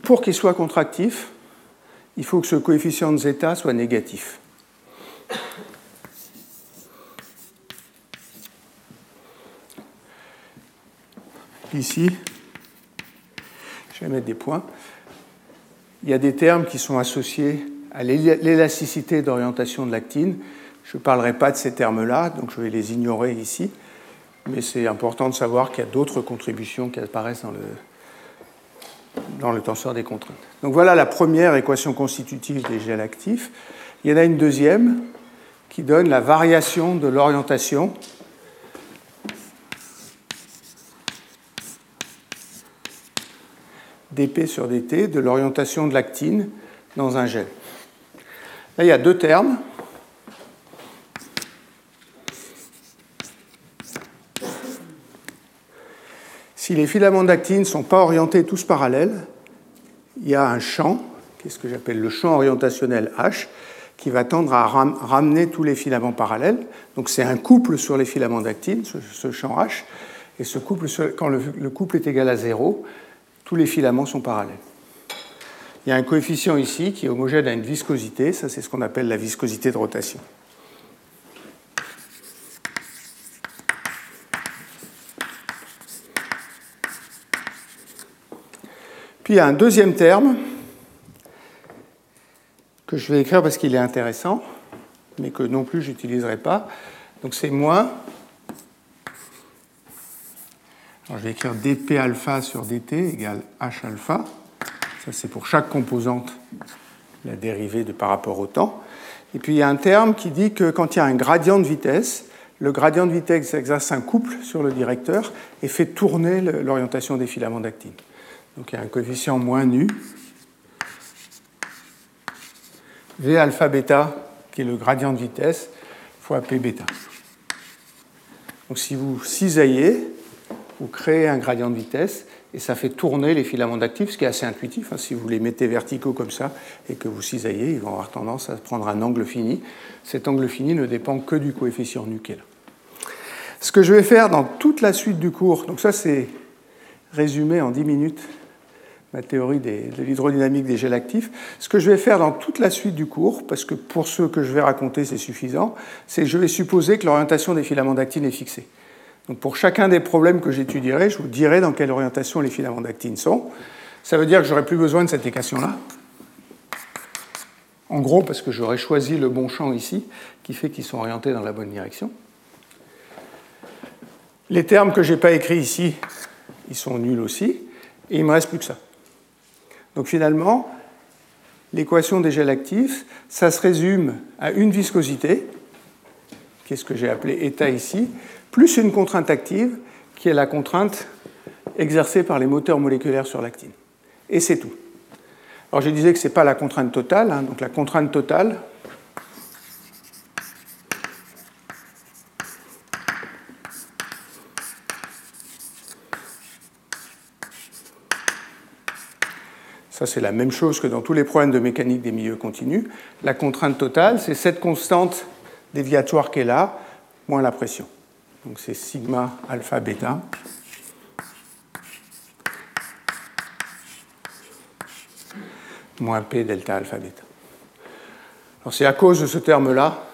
Pour qu'il soit contractif, il faut que ce coefficient de zeta soit négatif. Ici, je vais mettre des points. Il y a des termes qui sont associés à l'élasticité d'orientation de l'actine. Je ne parlerai pas de ces termes-là, donc je vais les ignorer ici. Mais c'est important de savoir qu'il y a d'autres contributions qui apparaissent dans le, le tenseur des contraintes. Donc voilà la première équation constitutive des gels actifs. Il y en a une deuxième qui donne la variation de l'orientation dp sur dt de l'orientation de l'actine dans un gel. Là, il y a deux termes. Si les filaments d'actine ne sont pas orientés tous parallèles, il y a un champ, qui est ce que j'appelle le champ orientationnel H, qui va tendre à ramener tous les filaments parallèles. Donc c'est un couple sur les filaments d'actine, ce, champ H. Et ce couple, quand le, le couple est égal à zéro, tous les filaments sont parallèles. Il y a un coefficient ici qui est homogène à une viscosité, ça c'est ce qu'on appelle la viscosité de rotation. Puis il y a un deuxième terme que je vais écrire parce qu'il est intéressant, mais que non plus je n'utiliserai pas. Donc c'est moins. Alors je vais écrire dp alpha sur dt égale h alpha. Ça c'est pour chaque composante la dérivée de par rapport au temps. Et puis il y a un terme qui dit que quand il y a un gradient de vitesse, le gradient de vitesse exerce un couple sur le directeur et fait tourner l'orientation des filaments d'actine. Donc il y a un coefficient moins nu. V alpha bêta, qui est le gradient de vitesse, fois P. Donc si vous cisaillez, vous créez un gradient de vitesse et ça fait tourner les filaments d'actifs, ce qui est assez intuitif. Hein. Si vous les mettez verticaux comme ça et que vous cisaillez, ils vont avoir tendance à prendre un angle fini. Cet angle fini ne dépend que du coefficient nu qui est là. Ce que je vais faire dans toute la suite du cours, donc ça c'est résumé en 10 minutes ma théorie de l'hydrodynamique des gels actifs. Ce que je vais faire dans toute la suite du cours, parce que pour ceux que je vais raconter, c'est suffisant, c'est que je vais supposer que l'orientation des filaments d'actine est fixée. Donc pour chacun des problèmes que j'étudierai, je vous dirai dans quelle orientation les filaments d'actine sont. Ça veut dire que j'aurai plus besoin de cette équation-là. En gros, parce que j'aurai choisi le bon champ ici, qui fait qu'ils sont orientés dans la bonne direction. Les termes que je n'ai pas écrits ici, ils sont nuls aussi. Et il ne me reste plus que ça. Donc finalement, l'équation des gels actifs, ça se résume à une viscosité, qui est ce que j'ai appelé état ici, plus une contrainte active, qui est la contrainte exercée par les moteurs moléculaires sur l'actine. Et c'est tout. Alors je disais que ce n'est pas la contrainte totale, hein. donc la contrainte totale, Ça, c'est la même chose que dans tous les problèmes de mécanique des milieux continus. La contrainte totale, c'est cette constante déviatoire qui est là, moins la pression. Donc c'est sigma alpha bêta. moins P delta alpha bêta. Alors c'est à cause de ce terme-là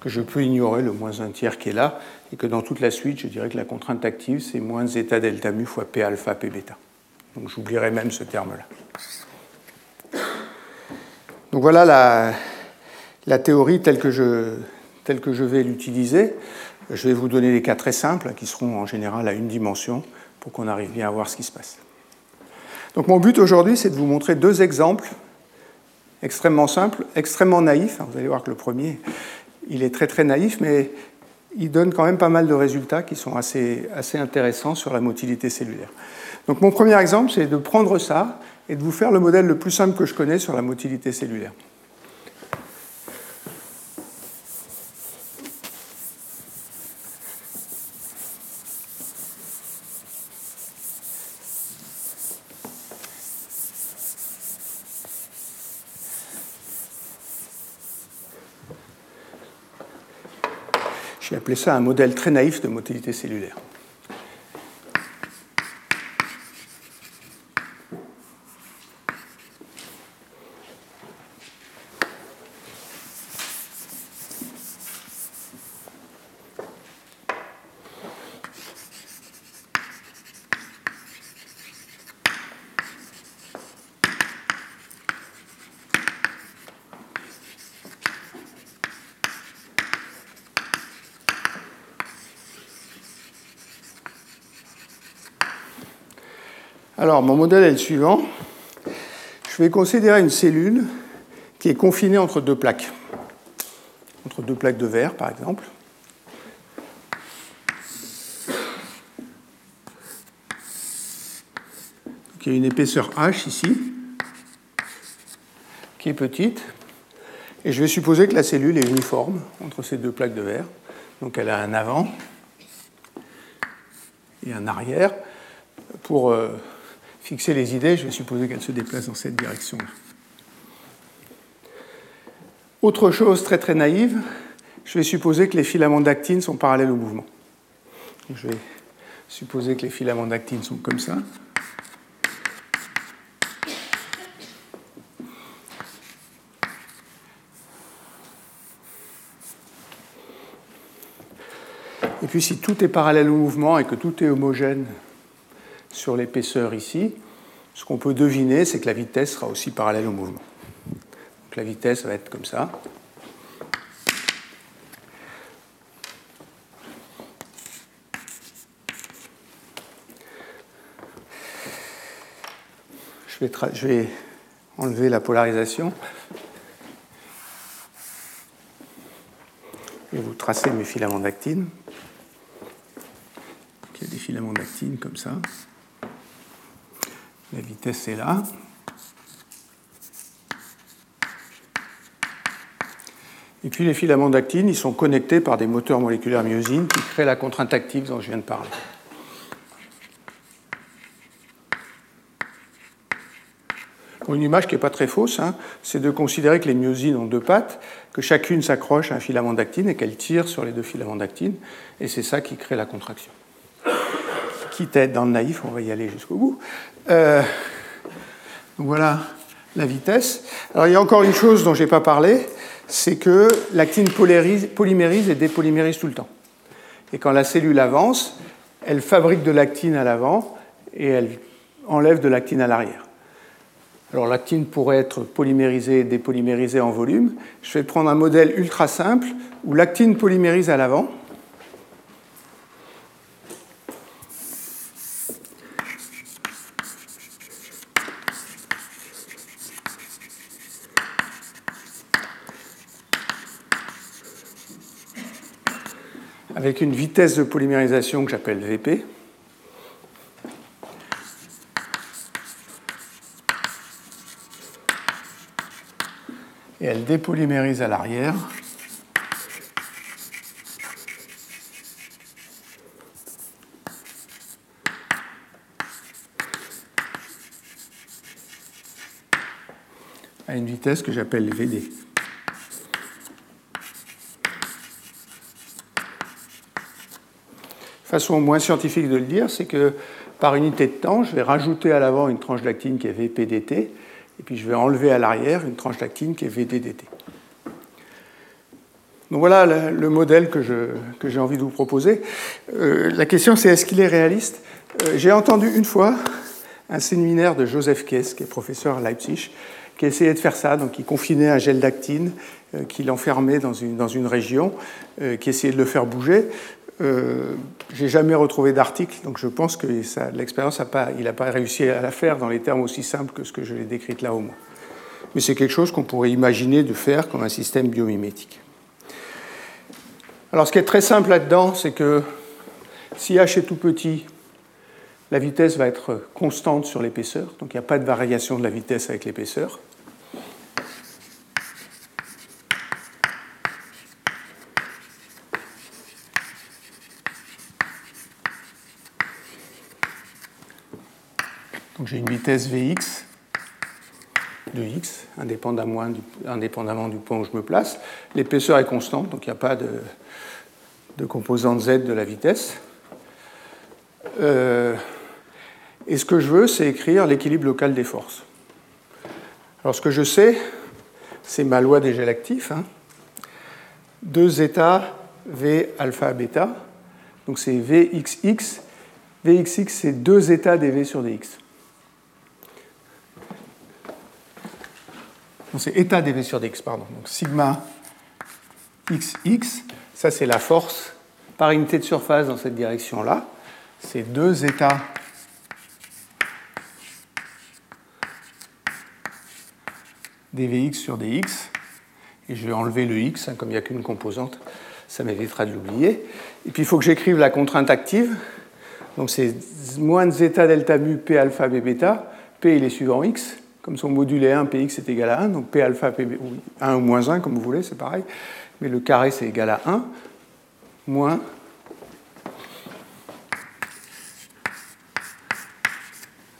que je peux ignorer le moins un tiers qui est là, et que dans toute la suite, je dirais que la contrainte active, c'est moins zeta delta mu fois P alpha P bêta. Donc j'oublierai même ce terme-là. Donc voilà la, théorie telle que, je, telle que je vais l'utiliser. Je vais vous donner des cas très simples qui seront en général à une dimension pour qu'on arrive bien à voir ce qui se passe. Donc mon but aujourd'hui, c'est de vous montrer deux exemples extrêmement simples, extrêmement naïfs. Vous allez voir que le premier, il est très très naïf, mais il donne quand même pas mal de résultats qui sont assez, assez intéressants sur la motilité cellulaire. Donc mon premier exemple, c'est de prendre ça et de vous faire le modèle le plus simple que je connais sur la motilité cellulaire. J'ai appelé ça un modèle très naïf de motilité cellulaire. Mon modèle est le suivant. Je vais considérer une cellule qui est confinée entre deux plaques, entre deux plaques de verre, par exemple. il y a une épaisseur H ici, qui est petite. Et je vais supposer que la cellule est uniforme entre ces deux plaques de verre. Donc elle a un avant et un arrière. Pour euh, fixer les idées, je vais supposer qu'elles se déplacent dans cette direction-là. Autre chose très très naïve, je vais supposer que les filaments d'actine sont parallèles au mouvement. Je vais supposer que les filaments d'actine sont comme ça. Et puis si tout est parallèle au mouvement et que tout est homogène sur l'épaisseur ici, ce qu'on peut deviner, c'est que la vitesse sera aussi parallèle au mouvement. Donc la vitesse va être comme ça. Je vais, enlever la polarisation. Vais vous tracer mes filaments d'actine. Il y a des filaments d'actine comme ça. Vitesse est là. Et puis les filaments d'actine, ils sont connectés par des moteurs moléculaires myosine qui créent la contrainte active dont je viens de parler. une image qui n'est pas très fausse, hein, c'est de considérer que les myosines ont deux pattes, que chacune s'accroche à un filament d'actine et qu'elle tire sur les deux filaments d'actine, et c'est ça qui crée la contraction. Quitte dans le naïf, on va y aller jusqu'au bout. Euh, donc voilà la vitesse. Alors il y a encore une chose dont je n'ai pas parlé, c'est que l'actine polymérise et dépolymérise tout le temps. Et quand la cellule avance, elle fabrique de l'actine à l'avant et elle enlève de l'actine à l'arrière. Alors l'actine pourrait être polymérisée et dépolymérisée en volume. Je vais prendre un modèle ultra simple où l'actine polymérise à l'avant avec une vitesse de polymérisation que j'appelle VP. et elle dépolymérise à l'arrière. à une vitesse que j'appelle VD. Façon moins scientifique de le dire, c'est que par unité de temps, je vais rajouter à l'avant une tranche d'actine qui est VPDT, et puis je vais enlever à l'arrière une tranche d'actine qui est VDDT. Donc voilà le, modèle que, j'ai envie de vous proposer. Euh, la question c'est est-ce qu'il est réaliste? Euh, J'ai entendu une fois un séminaire de Joseph Kess, qui est professeur à Leipzig, qui essayait de faire ça, donc il confinait un gel d'actine, euh, qu'il enfermait dans une, dans une région, qui essayait de le faire bouger. Euh, j'ai jamais retrouvé d'article, donc je pense que l'expérience n'a pas, pas réussi à la faire dans les termes aussi simples que ce que je l'ai décrit là au moins. Mais c'est quelque chose qu'on pourrait imaginer de faire comme un système biomimétique. Alors ce qui est très simple là-dedans, c'est que si h est tout petit, la vitesse va être constante sur l'épaisseur, donc il n'y a pas de variation de la vitesse avec l'épaisseur. J'ai une vitesse Vx de x, indépendamment du, point où je me place. L'épaisseur est constante, donc il n'y a pas de, composante z de la vitesse. Euh, et ce que je veux, c'est écrire l'équilibre local des forces. Alors ce que je sais, c'est ma loi des gels actifs. Hein. Deux états V alpha bêta. Donc c'est Vxx. Vxx, c'est deux états des V sur dx. C'est état dV sur dx, pardon. Donc sigma xx, ça c'est la force par unité de surface dans cette direction-là. C'est deux états dvx sur dx. Et je vais enlever le x, hein, comme il n'y a qu'une composante, ça m'évitera de l'oublier. Et puis il faut que j'écrive la contrainte active. Donc c'est moins zeta delta mu p alpha b bêta. P il est suivant x. Comme son module est 1, Px est égal à 1, donc P alpha, P, 1 ou moins 1, comme vous voulez, c'est pareil. Mais le carré, c'est égal à 1, moins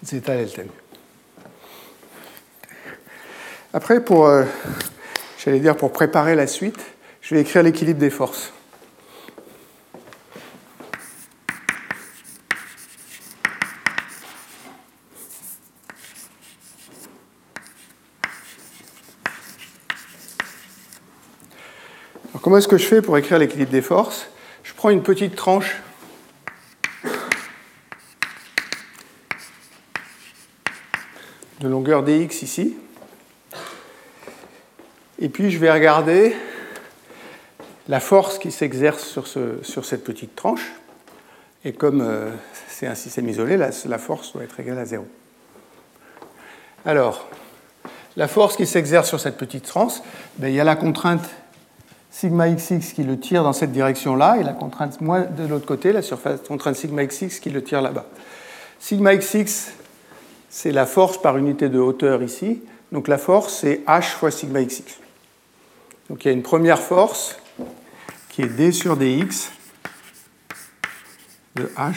zeta delta mu. Après, pour, euh, j'allais dire, pour préparer la suite, je vais écrire l'équilibre des forces. Est-ce que je fais pour écrire l'équilibre des forces Je prends une petite tranche de longueur dx ici. Et puis je vais regarder la force qui s'exerce sur, cette petite tranche. Et comme euh, c'est un système isolé, la, la, force doit être égale à 0. Alors, la force qui s'exerce sur cette petite tranche, ben, il y a la contrainte sigma xx qui le tire dans cette direction-là, et la contrainte moins de l'autre côté, la surface contrainte sigma xx qui le tire là-bas. Sigma xx, c'est la force par unité de hauteur ici. Donc la force, c'est h fois sigma xx. Donc il y a une première force qui est d sur dx de h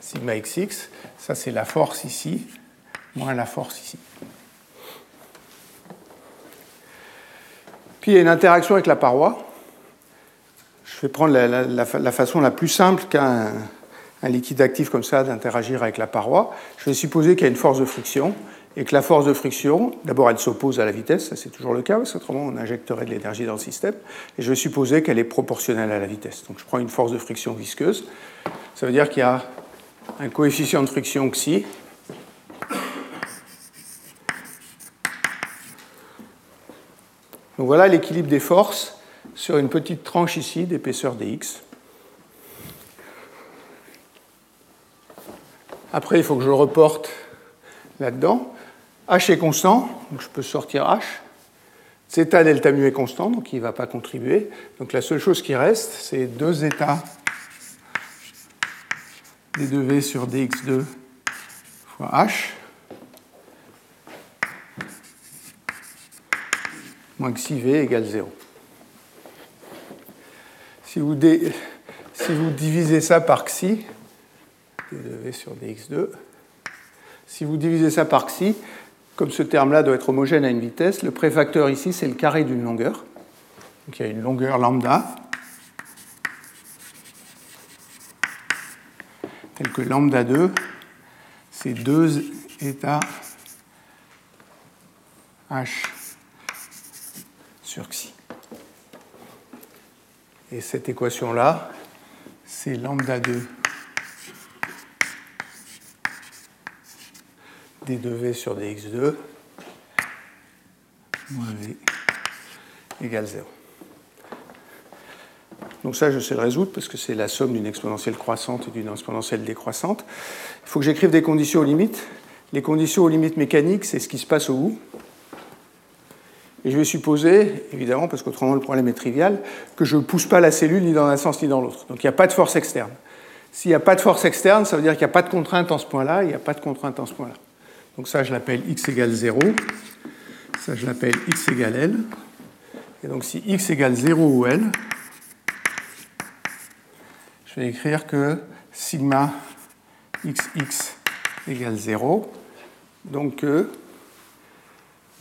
sigma xx. Ça, c'est la force ici, moins la force ici. Puis il y a une interaction avec la paroi. Je vais prendre la, façon la plus simple qu'un liquide actif comme ça d'interagir avec la paroi. Je vais supposer qu'il y a une force de friction et que la force de friction, d'abord elle s'oppose à la vitesse, ça c'est toujours le cas, parce qu'autrement on injecterait de l'énergie dans le système, et je vais supposer qu'elle est proportionnelle à la vitesse. Donc je prends une force de friction visqueuse, ça veut dire qu'il y a un coefficient de friction xi Donc voilà l'équilibre des forces sur une petite tranche ici d'épaisseur dx. Après, il faut que je reporte là-dedans. H est constant, donc je peux sortir H. Zeta delta mu est constant, donc il ne va pas contribuer. Donc la seule chose qui reste, c'est 2 zeta d2v sur dx2 fois H. moins xi v égale 0. Si vous, divisez ça par xi, d de v sur dx2, si vous divisez ça par xi, comme ce terme-là doit être homogène à une vitesse, le préfacteur ici, c'est le carré d'une longueur. Donc il y a une longueur lambda, telle que lambda 2, c'est 2 états h Et cette équation-là, c'est lambda 2 d2v sur dx2 moins v égale 0. Donc ça, je sais le résoudre parce que c'est la somme d'une exponentielle croissante et d'une exponentielle décroissante. Il faut que j'écrive des conditions aux limites. Les conditions aux limites mécaniques, c'est ce qui se passe au bout. Et je vais supposer, évidemment, parce qu'autrement le problème est trivial, que je ne pousse pas la cellule ni dans un sens ni dans l'autre. Donc il n'y a pas de force externe. S'il n'y a pas de force externe, ça veut dire qu'il n'y a pas de contrainte en ce point-là, il n'y a pas de contrainte en ce point-là. Donc ça, je l'appelle x égale 0. Ça, je l'appelle x égale L. Et donc si x égale 0 ou L, je vais écrire que sigma xx égale 0. Donc que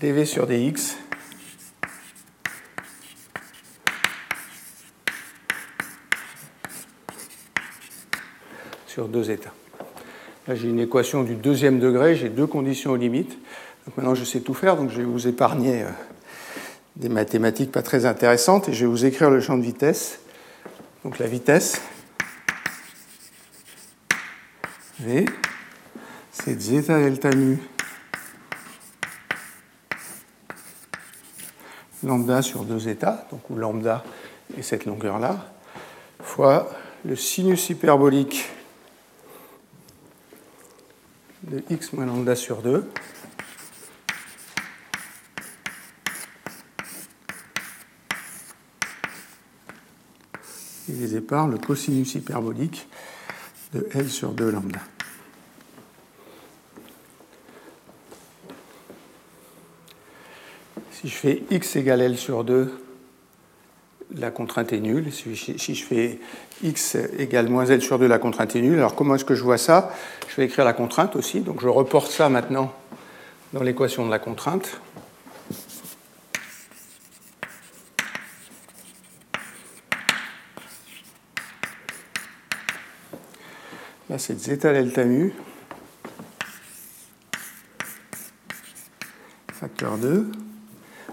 dv sur dx sur deux états. Là, j'ai une équation du deuxième degré, j'ai deux conditions aux limites. Donc maintenant, je sais tout faire, donc je vais vous épargner euh, des mathématiques pas très intéressantes et je vais vous écrire le champ de vitesse. Donc la vitesse, V, c'est zeta delta nu lambda sur deux états, donc où lambda est cette longueur-là, fois le sinus hyperbolique de x moins lambda sur 2 divisé par le cosinus hyperbolique de L sur 2 lambda. Si je fais x égale L sur 2, la contrainte est nulle. Si je fais x égale moins L sur 2, la contrainte est nulle. Alors comment est-ce que je vois ça? Je vais écrire la contrainte aussi. Donc je reporte ça maintenant dans l'équation de la contrainte. Là, c'est zeta delta mu. Facteur 2.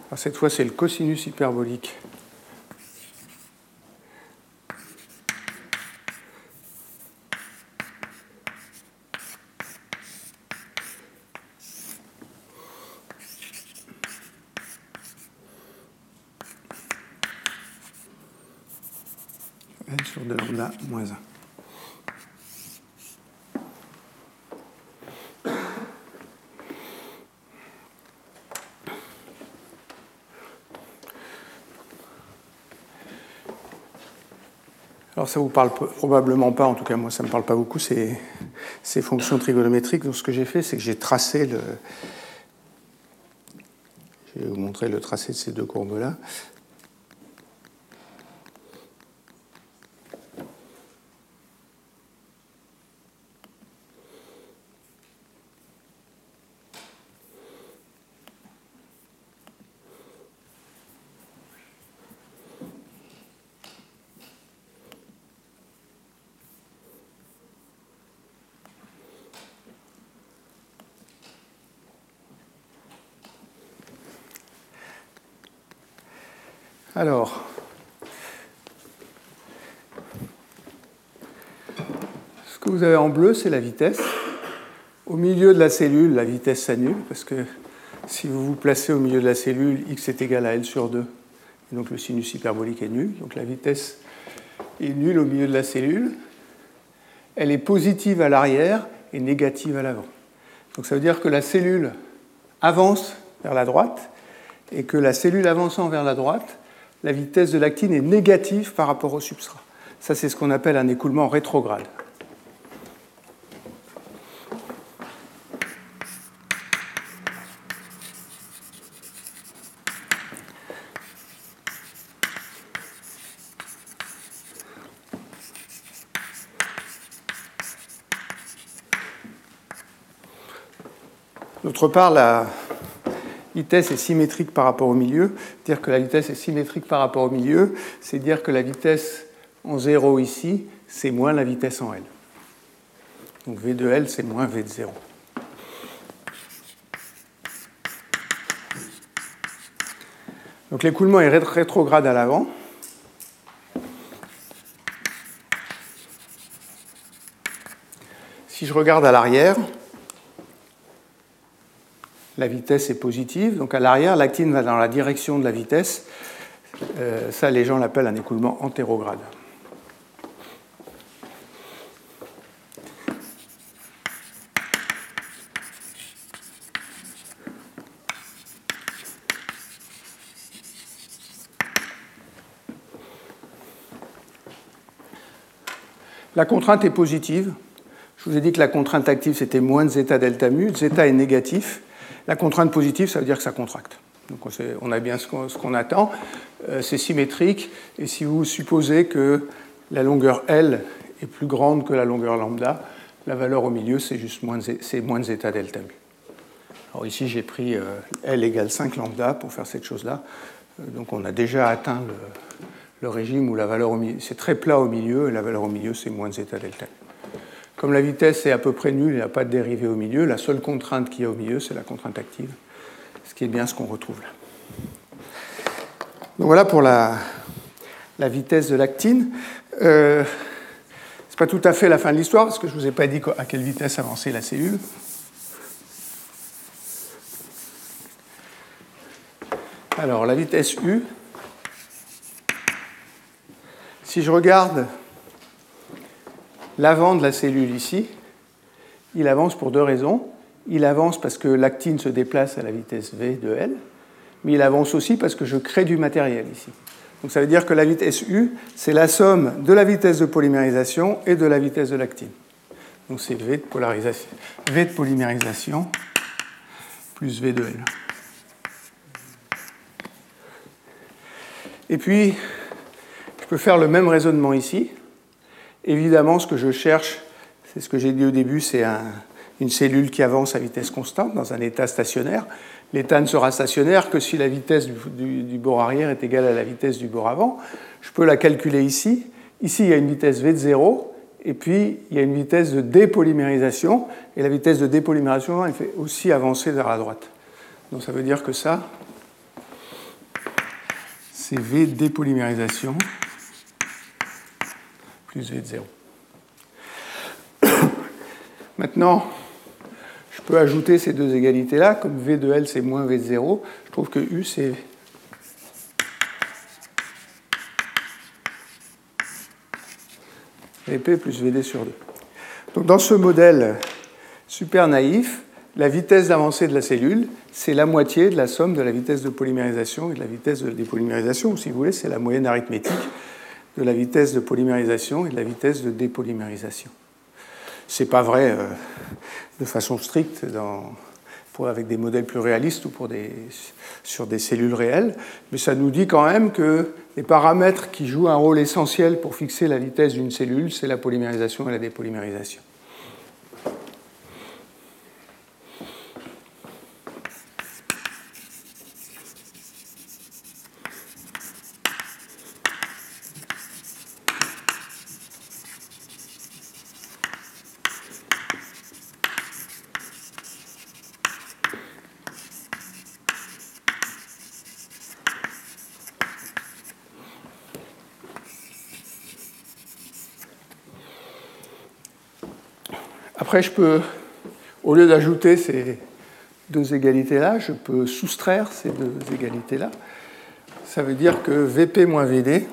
Alors cette fois, c'est le cosinus hyperbolique L sur 2 lambda moins 1. Alors ça vous parle probablement pas, en tout cas moi ça me parle pas beaucoup, ces, ces fonctions trigonométriques. Donc ce que j'ai fait, c'est que j'ai tracé le... Je vais vous montrer le tracé de ces deux courbes-là. Alors, ce que vous avez en bleu, c'est la vitesse. Au milieu de la cellule, la vitesse s'annule, parce que si vous vous placez au milieu de la cellule, x est égal à L sur 2. Et donc le sinus hyperbolique est nul. Donc la vitesse est nulle au milieu de la cellule. Elle est positive à l'arrière et négative à l'avant. Donc ça veut dire que la cellule avance vers la droite et que la cellule avançant vers la droite la vitesse de l'actine est négative par rapport au substrat. Ça, c'est ce qu'on appelle un écoulement rétrograde. D'autre part, la, vitesse est symétrique par rapport au milieu. Dire que la vitesse est symétrique par rapport au milieu, c'est dire que la vitesse en 0 ici, c'est moins la vitesse en L. Donc V de L, c'est moins V de 0. Donc l'écoulement est rétrograde à l'avant. Si je regarde à l'arrière, la vitesse est positive. Donc à l'arrière, l'actine va dans la direction de la vitesse. Euh, ça, les gens l'appellent un écoulement antérograde. La contrainte est positive. Je vous ai dit que la contrainte active, c'était moins zeta delta mu. Zeta est négatif. La contrainte positive, ça veut dire que ça contracte. Donc on a bien ce qu'on attend. Euh, c'est symétrique. Et si vous supposez que la longueur L est plus grande que la longueur lambda, la valeur au milieu, c'est juste moins moins zeta delta mu. Alors ici, j'ai pris euh, L égale 5 lambda pour faire cette chose-là. Euh, donc on a déjà atteint le, régime où la valeur au c'est très plat au milieu, et la valeur au milieu, c'est moins zeta delta. Comme la vitesse est à peu près nulle, il n'y a pas de dérivée au milieu, la seule contrainte qu'il y a au milieu, c'est la contrainte active, ce qui est bien ce qu'on retrouve là. Donc voilà pour la, vitesse de l'actine. Euh, ce n'est pas tout à fait la fin de l'histoire, parce que je ne vous ai pas dit à quelle vitesse avançait la cellule. Alors, la vitesse U, si je regarde l'avant de la cellule ici, il avance pour deux raisons. Il avance parce que l'actine se déplace à la vitesse v de L, mais il avance aussi parce que je crée du matériel ici. Donc ça veut dire que la vitesse U, c'est la somme de la vitesse de polymérisation et de la vitesse de l'actine. Donc c'est v de, v de polymérisation plus v de L. Et puis, je peux faire le même raisonnement ici. Évidemment, ce que je cherche, c'est ce que j'ai dit au début, c'est une cellule qui avance à vitesse constante dans un état stationnaire. L'état ne sera stationnaire que si la vitesse du, bord arrière est égale à la vitesse du bord avant. Je peux la calculer ici. Ici, il y a une vitesse v de 0, et puis il y a une vitesse de dépolymérisation, et la vitesse de dépolymérisation, elle fait aussi avancer vers la droite. Donc ça veut dire que ça, c'est v dépolymérisation plus V de 0. Maintenant, je peux ajouter ces deux égalités-là. Comme V de L, c'est moins V de 0, je trouve que U, c'est VP plus VD sur 2. Donc dans ce modèle super naïf, la vitesse d'avancée de la cellule, c'est la moitié de la somme de la vitesse de polymérisation et de la vitesse de dépolymérisation, ou si vous voulez, c'est la moyenne arithmétique de la vitesse de polymérisation et de la vitesse de dépolymérisation. Ce n'est pas vrai euh, de façon stricte avec des modèles plus réalistes ou pour des, sur des cellules réelles, mais ça nous dit quand même que les paramètres qui jouent un rôle essentiel pour fixer la vitesse d'une cellule, c'est la polymérisation et la dépolymérisation. Après, je peux, au lieu d'ajouter ces deux égalités-là, je peux soustraire ces deux égalités-là. Ça veut dire que VP moins VD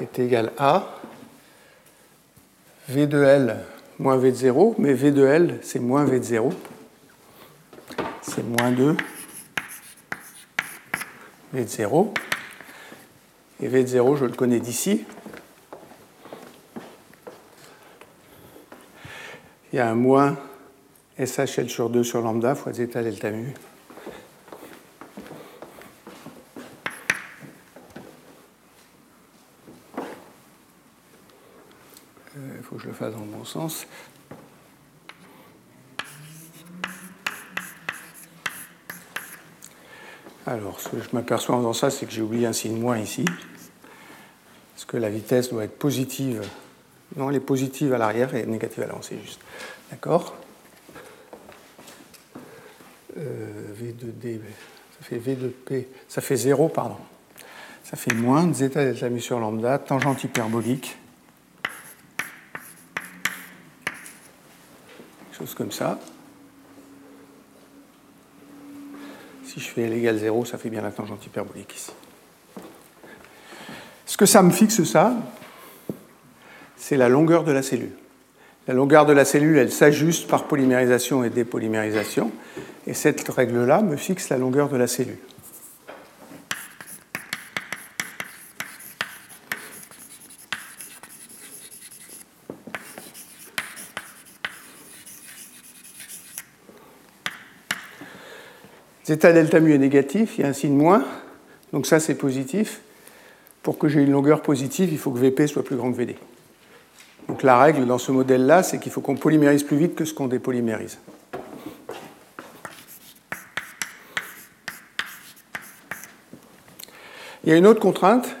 est égal à V de L moins V de 0, mais V de L, c'est moins V de 0. C'est moins 2 V de 0. Et V de 0, je le connais d'ici. Il y a un moins SHL sur 2 sur lambda fois zeta delta mu. Il euh, faut que je le fasse dans le bon sens. Alors, ce que je m'aperçois en faisant ça, c'est que j'ai oublié un signe moins ici. Que la vitesse doit être positive. Non, elle est positive à l'arrière et négative à l'avant, c'est juste. D'accord? Euh, V de D, ça fait V de P, ça fait 0, pardon. Ça fait moins zeta delta mu sur lambda, tangente hyperbolique. Chose comme ça. Si je fais L égale 0, ça fait bien la tangente hyperbolique ici. Que ça me fixe, ça, c'est la longueur de la cellule. La longueur de la cellule, elle s'ajuste par polymérisation et dépolymérisation. Et cette règle-là me fixe la longueur de la cellule. Zeta delta mu est négatif, il y a un signe moins, donc ça c'est positif. Pour que j'ai une longueur positive, il faut que Vp soit plus grand que Vd. Donc la règle dans ce modèle-là, c'est qu'il faut qu'on polymérise plus vite que ce qu'on dépolymérise. Il y a une autre contrainte,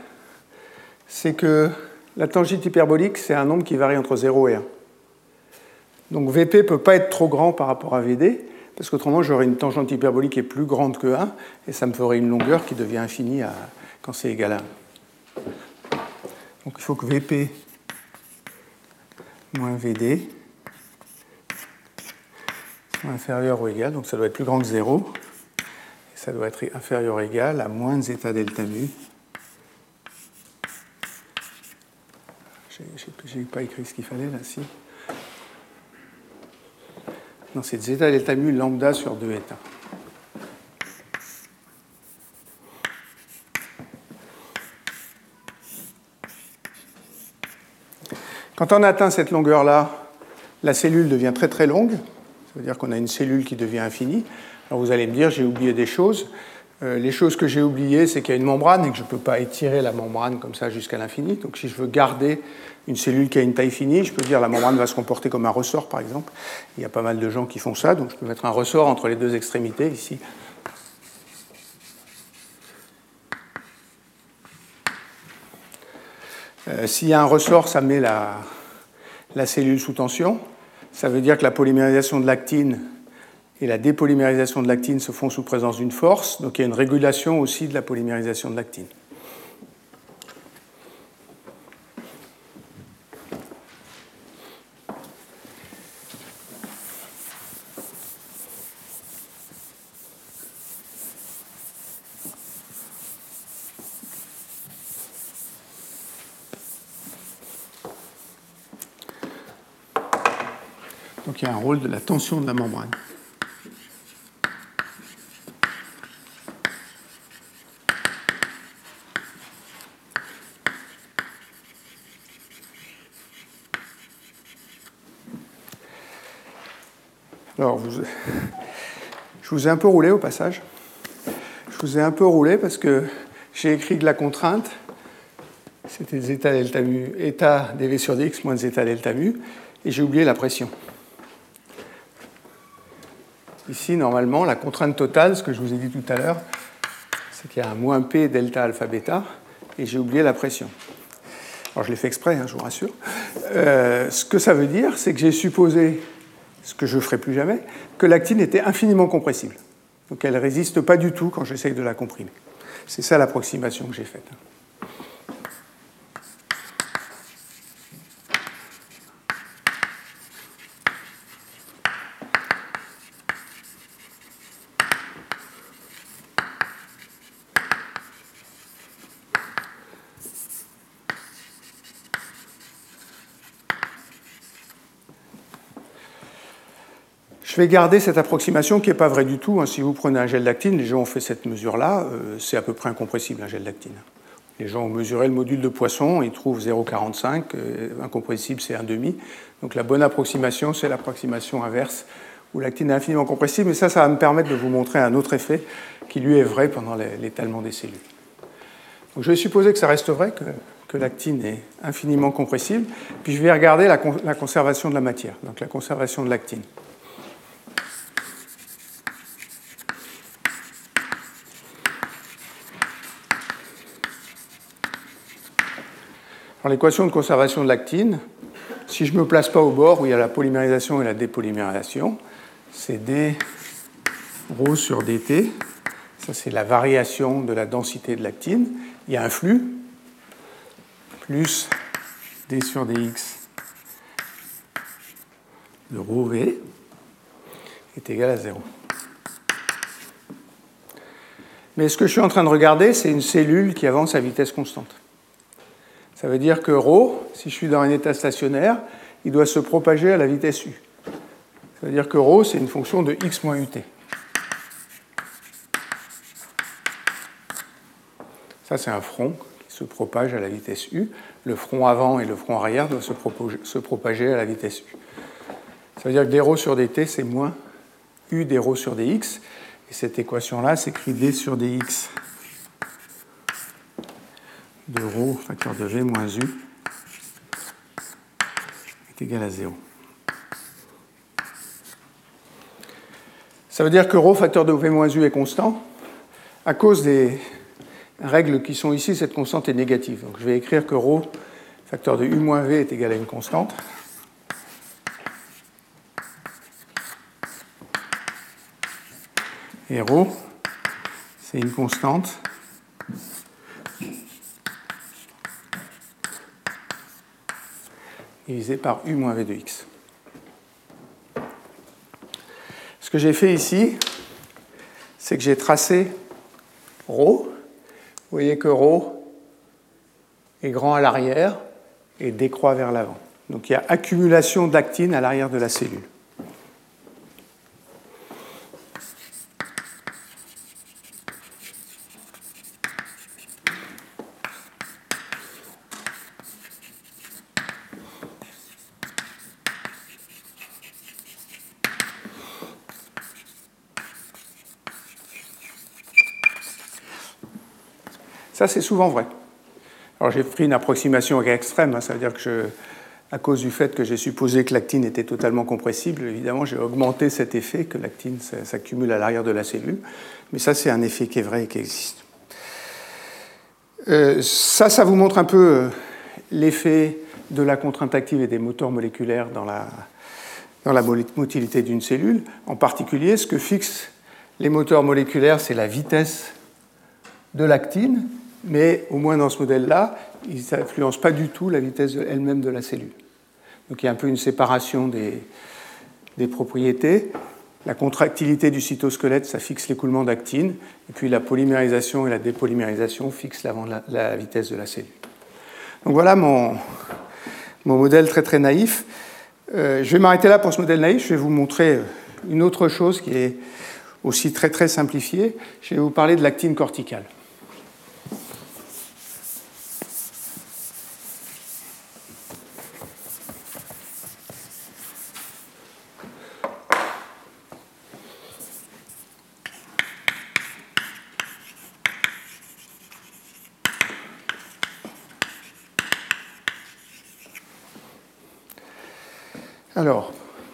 c'est que la tangente hyperbolique, c'est un nombre qui varie entre 0 et 1. Donc Vp ne peut pas être trop grand par rapport à Vd, parce qu'autrement j'aurais une tangente hyperbolique qui est plus grande que 1, et ça me ferait une longueur qui devient infinie quand c'est égal à 1. Donc il faut que Vp moins Vd soit inférieur ou égal, donc ça doit être plus grand que 0, et ça doit être inférieur ou égal à moins zeta delta mu. J'ai pas écrit ce qu'il fallait là, si. Non, c'est zeta delta mu lambda sur 2 eta. Quand on atteint cette longueur-là, la cellule devient très très longue. Ça veut dire qu'on a une cellule qui devient infinie. Alors vous allez me dire, j'ai oublié des choses. Euh, les choses que j'ai oubliées, c'est qu'il y a une membrane et que je ne peux pas étirer la membrane comme ça jusqu'à l'infini. Donc si je veux garder une cellule qui a une taille finie, je peux dire la membrane va se comporter comme un ressort, par exemple. Il y a pas mal de gens qui font ça, donc je peux mettre un ressort entre les deux extrémités ici. Euh, s'il y a un ressort, ça met la, la cellule sous tension. Ça veut dire que la polymérisation de l'actine et la dépolymérisation de l'actine se font sous présence d'une force, donc il y a une régulation aussi de la polymérisation de l'actine. Y a un rôle de la tension de la membrane. Alors, je vous ai un peu roulé au passage. Je vous ai un peu roulé parce que j'ai écrit que la contrainte, c'était zeta delta mu, état dv sur dx moins zeta delta mu, et j'ai oublié la pression. Ici, normalement, la contrainte totale, ce que je vous ai dit tout à l'heure, c'est qu'il y a un moins P delta alpha bêta, et j'ai oublié la pression. Alors je l'ai fait exprès, hein, je vous rassure. Euh, ce que ça veut dire, c'est que j'ai supposé, ce que je ne ferai plus jamais, que l'actine était infiniment compressible. Donc elle ne résiste pas du tout quand j'essaye de la comprimer. C'est ça l'approximation que j'ai faite. Je vais garder cette approximation qui n'est pas vraie du tout. Hein. Si vous prenez un gel d'actine, les gens ont fait cette mesure-là, euh, c'est à peu près incompressible un gel d'actine. Les gens ont mesuré le module de Poisson, ils trouvent 0,45, euh, incompressible c'est 1,5. Donc la bonne approximation, c'est l'approximation inverse, où l'actine est infiniment compressible. Mais ça, ça va me permettre de vous montrer un autre effet qui lui est vrai pendant l'étalement des cellules. Donc je vais supposer que ça reste vrai, que, l'actine est infiniment compressible. Puis je vais regarder la conservation de la matière, donc la conservation de l'actine. L'équation de conservation de l'actine, si je ne me place pas au bord où il y a la polymérisation et la dépolymérisation, c'est d rho sur dt. Ça, c'est la variation de la densité de l'actine. Il y a un flux, plus d sur dx de rho v est égal à 0. Mais ce que je suis en train de regarder, c'est une cellule qui avance à vitesse constante. Ça veut dire que ρ, si je suis dans un état stationnaire, il doit se propager à la vitesse u. Ça veut dire que ρ, c'est une fonction de x moins ut. Ça, c'est un front qui se propage à la vitesse u. Le front avant et le front arrière doivent se, propager à la vitesse u. Ça veut dire que dρ sur dt, c'est moins u dρ sur dx. Et cette équation-là s'écrit d sur dx de ρ facteur de v moins u est égal à 0. Ça veut dire que ρ facteur de v moins u est constant. À cause des règles qui sont ici, cette constante est négative. Donc je vais écrire que ρ facteur de u moins v est égal à une constante. Et ρ, c'est une constante divisé par u moins v de x. Ce que j'ai fait ici, c'est que j'ai tracé ρ. Vous voyez que ρ est grand à l'arrière et décroît vers l'avant. Donc il y a accumulation d'actine à l'arrière de la cellule. Ça, c'est souvent vrai. Alors j'ai pris une approximation extrême, hein. ça veut dire que à cause du fait que j'ai supposé que l'actine était totalement compressible, évidemment j'ai augmenté cet effet que l'actine s'accumule à l'arrière de la cellule. Mais ça, c'est un effet qui est vrai et qui existe. Euh, ça, ça vous montre un peu euh, l'effet de la contrainte active et des moteurs moléculaires dans la, dans la motilité d'une cellule. En particulier, ce que fixent les moteurs moléculaires, c'est la vitesse de l'actine mais au moins dans ce modèle-là, ils n'influencent pas du tout la vitesse elle-même de la cellule. Donc il y a un peu une séparation des, propriétés. La contractilité du cytosquelette, ça fixe l'écoulement d'actine, et puis la polymérisation et la dépolymérisation fixent la, vitesse de la cellule. Donc voilà mon, modèle très très naïf. Euh, je vais m'arrêter là pour ce modèle naïf. Je vais vous montrer une autre chose qui est aussi très très simplifiée. Je vais vous parler de l'actine corticale. Alors,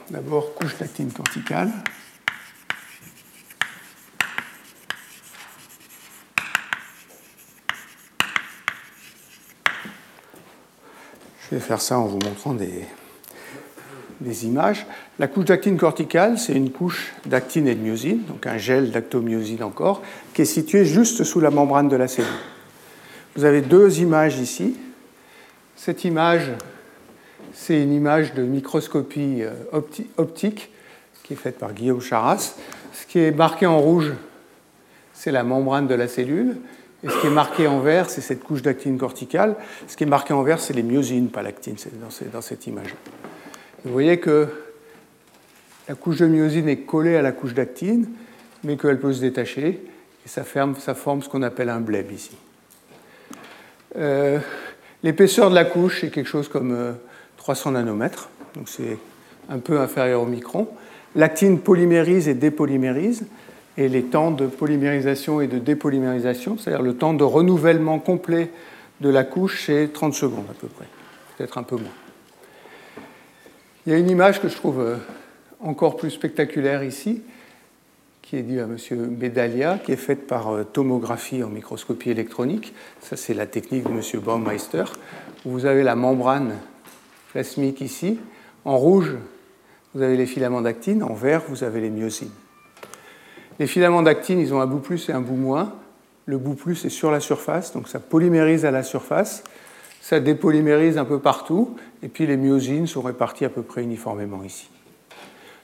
d'abord, couche d'actine corticale. Je vais faire ça en vous montrant des, des images. La couche d'actine corticale, c'est une couche d'actine et de myosine, donc un gel d'actomyosine encore, qui est situé juste sous la membrane de la cellule. Vous avez deux images ici. Cette image c'est une image de microscopie euh, optique qui est faite par Guillaume Charras. Ce qui est marqué en rouge, c'est la membrane de la cellule. Et ce qui est marqué en vert, c'est cette couche d'actine corticale. Ce qui est marqué en vert, c'est les myosines, pas l'actine, dans, cette image. Vous voyez que la couche de myosine est collée à la couche d'actine, mais qu'elle peut se détacher, et ça, ça forme ce qu'on appelle un bleb ici. Euh, l'épaisseur de la couche est quelque chose comme euh, 300 nanomètres, donc c'est un peu inférieur au micron. L'actine polymérise et dépolymérise, et les temps de polymérisation et de dépolymérisation, c'est-à-dire le temps de renouvellement complet de la couche, c'est 30 secondes à peu près, peut-être un peu moins. Il y a une image que je trouve euh, encore plus spectaculaire ici, qui est due à M. Medalia, qui est faite par euh, tomographie en microscopie électronique. Ça, c'est la technique de M. Baumeister. Vous avez la membrane ici. En rouge, vous avez les filaments d'actine. En vert, vous avez les myosines. Les filaments d'actine, ils ont un bout plus et un bout moins. Le bout plus est sur la surface, donc ça polymérise à la surface. Ça dépolymérise un peu partout. Et puis les myosines sont réparties à peu près uniformément ici.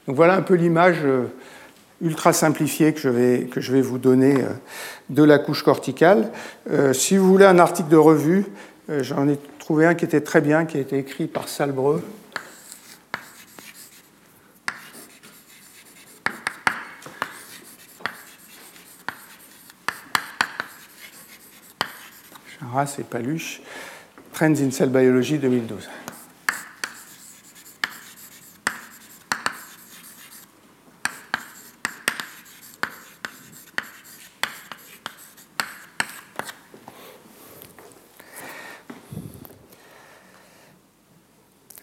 Donc voilà un peu l'image euh, ultra simplifiée que je vais, que je vais vous donner euh, de la couche corticale. Euh, si vous voulez un article de revue, j'en ai trouvé un qui était très bien, qui a été écrit par Salbreux. Charras et Paluche, Trends in Cell Biology 2012.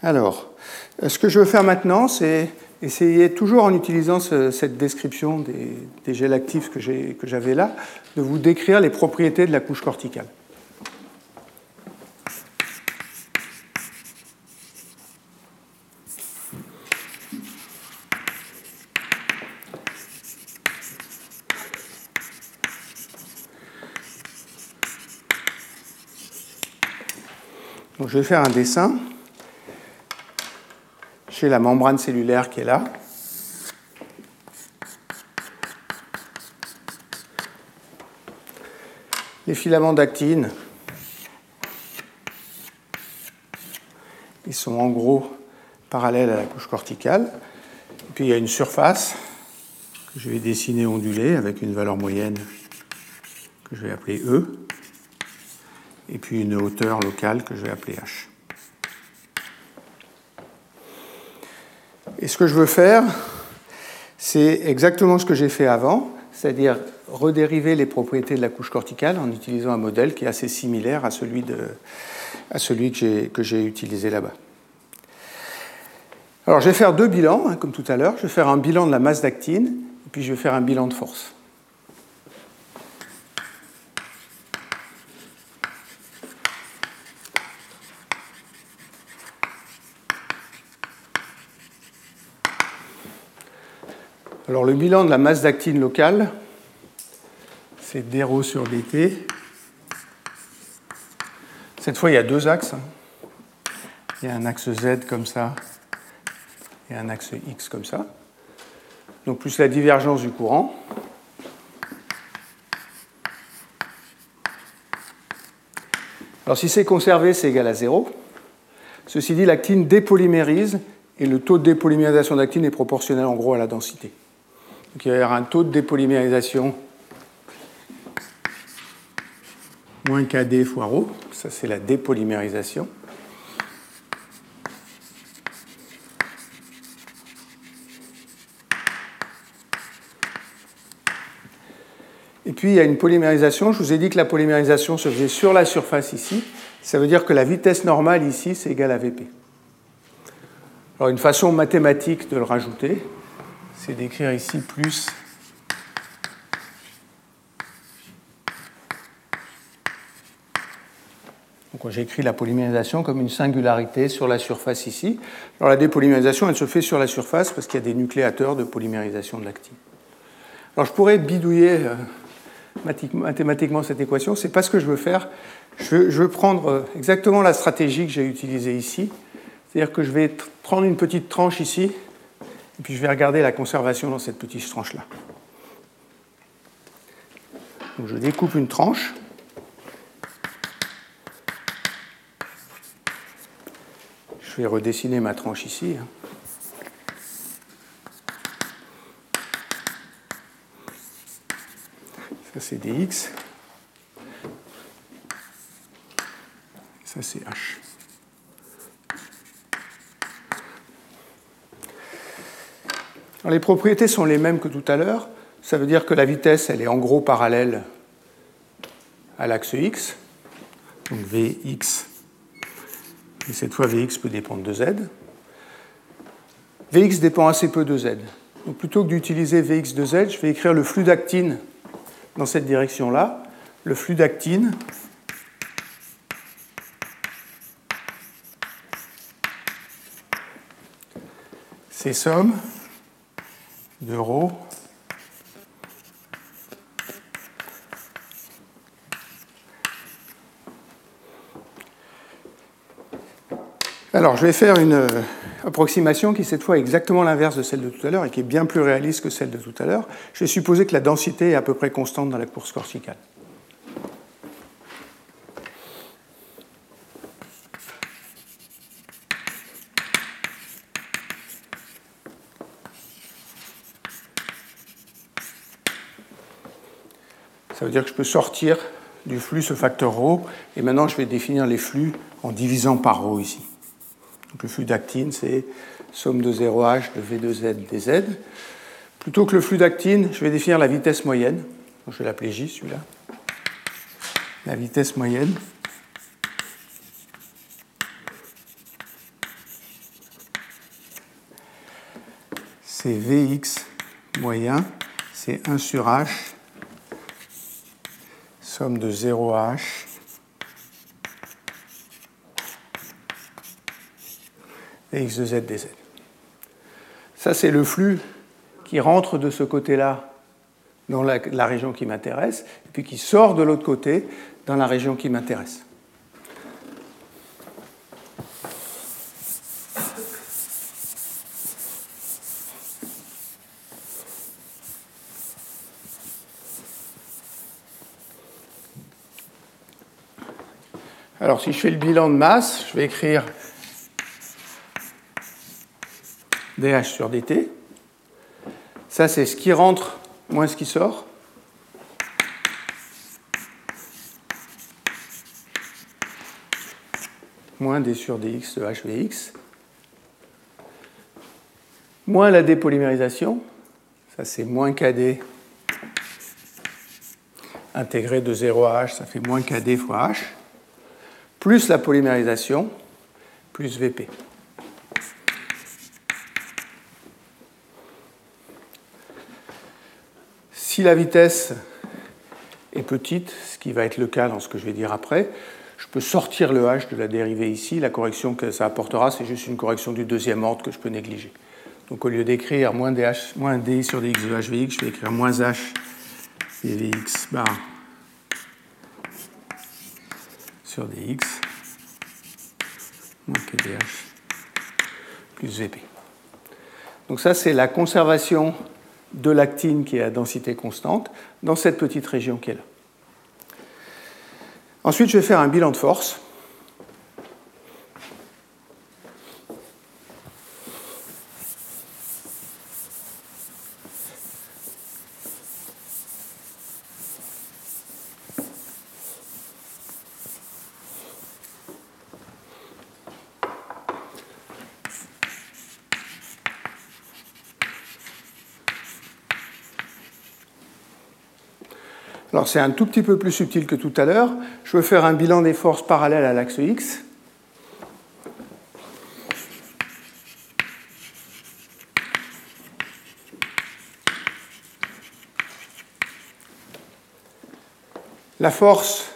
Alors, ce que je veux faire maintenant, c'est essayer, toujours en utilisant cette description des, gels actifs que j'avais là, de vous décrire les propriétés de la couche corticale. Donc, je vais faire un dessin la membrane cellulaire qui est là. Les filaments d'actine, ils sont en gros parallèles à la couche corticale. Et puis il y a une surface que je vais dessiner ondulée avec une valeur moyenne que je vais appeler E, et puis une hauteur locale que je vais appeler H. Et ce que je veux faire, c'est exactement ce que j'ai fait avant, c'est-à-dire redériver les propriétés de la couche corticale en utilisant un modèle qui est assez similaire à celui, de, à celui que j'ai utilisé là-bas. Alors je vais faire deux bilans, hein, comme tout à l'heure. Je vais faire un bilan de la masse d'actine, et puis je vais faire un bilan de force. Alors le bilan de la masse d'actine locale, c'est d sur dt. Cette fois, il y a deux axes. Il y a un axe Z comme ça et un axe X comme ça. Donc plus la divergence du courant. Alors si c'est conservé, c'est égal à 0. Ceci dit, l'actine dépolymérise et le taux de dépolymérisation d'actine est proportionnel en gros à la densité. Donc il va y avoir un taux de dépolymérisation moins KD fois ρ. Ça, c'est la dépolymérisation. Et puis il y a une polymérisation. Je vous ai dit que la polymérisation se faisait sur la surface ici. Ça veut dire que la vitesse normale ici, c'est égal à Vp. Alors une façon mathématique de le rajouter, c'est d'écrire ici plus j'écris la polymérisation comme une singularité sur la surface ici. Alors la dépolymérisation, elle se fait sur la surface parce qu'il y a des nucléateurs de polymérisation de l'actine. Alors je pourrais bidouiller euh, mathématiquement cette équation, c'est pas ce que je veux faire. Je veux, prendre euh, exactement la stratégie que j'ai utilisée ici. C'est-à-dire que je vais prendre une petite tranche ici et puis je vais regarder la conservation dans cette petite tranche-là. Donc je découpe une tranche. Je vais redessiner ma tranche ici. Hein. Ça c'est dx. Ça c'est h. les propriétés sont les mêmes que tout à l'heure. Ça veut dire que la vitesse, elle est en gros parallèle à l'axe x. Donc Vx, et cette fois Vx peut dépendre de Z. Vx dépend assez peu de Z. Donc plutôt que d'utiliser Vx de Z, je vais écrire le flux d'actine dans cette direction-là. Le flux d'actine c'est somme Alors, je vais faire une euh, approximation qui, cette fois, exactement l'inverse de celle de tout à l'heure et qui est bien plus réaliste que celle de tout à l'heure. Je vais supposer que la densité est à peu près constante dans la course corticale. Ça veut dire que je peux sortir du flux ce facteur ρ, et maintenant je vais définir les flux en divisant par ρ ici. Donc le flux d'actine, c'est somme de 0h de V2Z dz. Plutôt que le flux d'actine, je vais définir la vitesse moyenne. je vais l'appeler J, celui-là. La vitesse moyenne. C'est Vx moyen, c'est 1 sur H, somme de 0H et x de z dz. Ça, c'est le flux qui rentre de ce côté-là dans la, région qui m'intéresse, puis qui sort de l'autre côté dans la région qui m'intéresse. Si je fais le bilan de masse, je vais écrire dH sur dt. Ça, c'est ce qui rentre moins ce qui sort. Moins d sur dx de hvx. Moins la dépolymérisation. Ça, c'est moins kd intégré de 0 à h, ça fait moins kd fois h. Plus la polymérisation, plus vp. Si la vitesse est petite, ce qui va être le cas dans ce que je vais dire après, je peux sortir le h de la dérivée ici. La correction que ça apportera, c'est juste une correction du deuxième ordre que je peux négliger. Donc au lieu d'écrire moins, moins d sur dx de hvx, je vais écrire moins h dvx bar sur dx moins kdh plus vp. Donc ça, c'est la conservation de l'actine qui est à densité constante dans cette petite région qui est là. Ensuite, je vais faire un bilan de force. Alors c'est un tout petit peu plus subtil que tout à l'heure. Je veux faire un bilan des forces parallèles à l'axe X. La force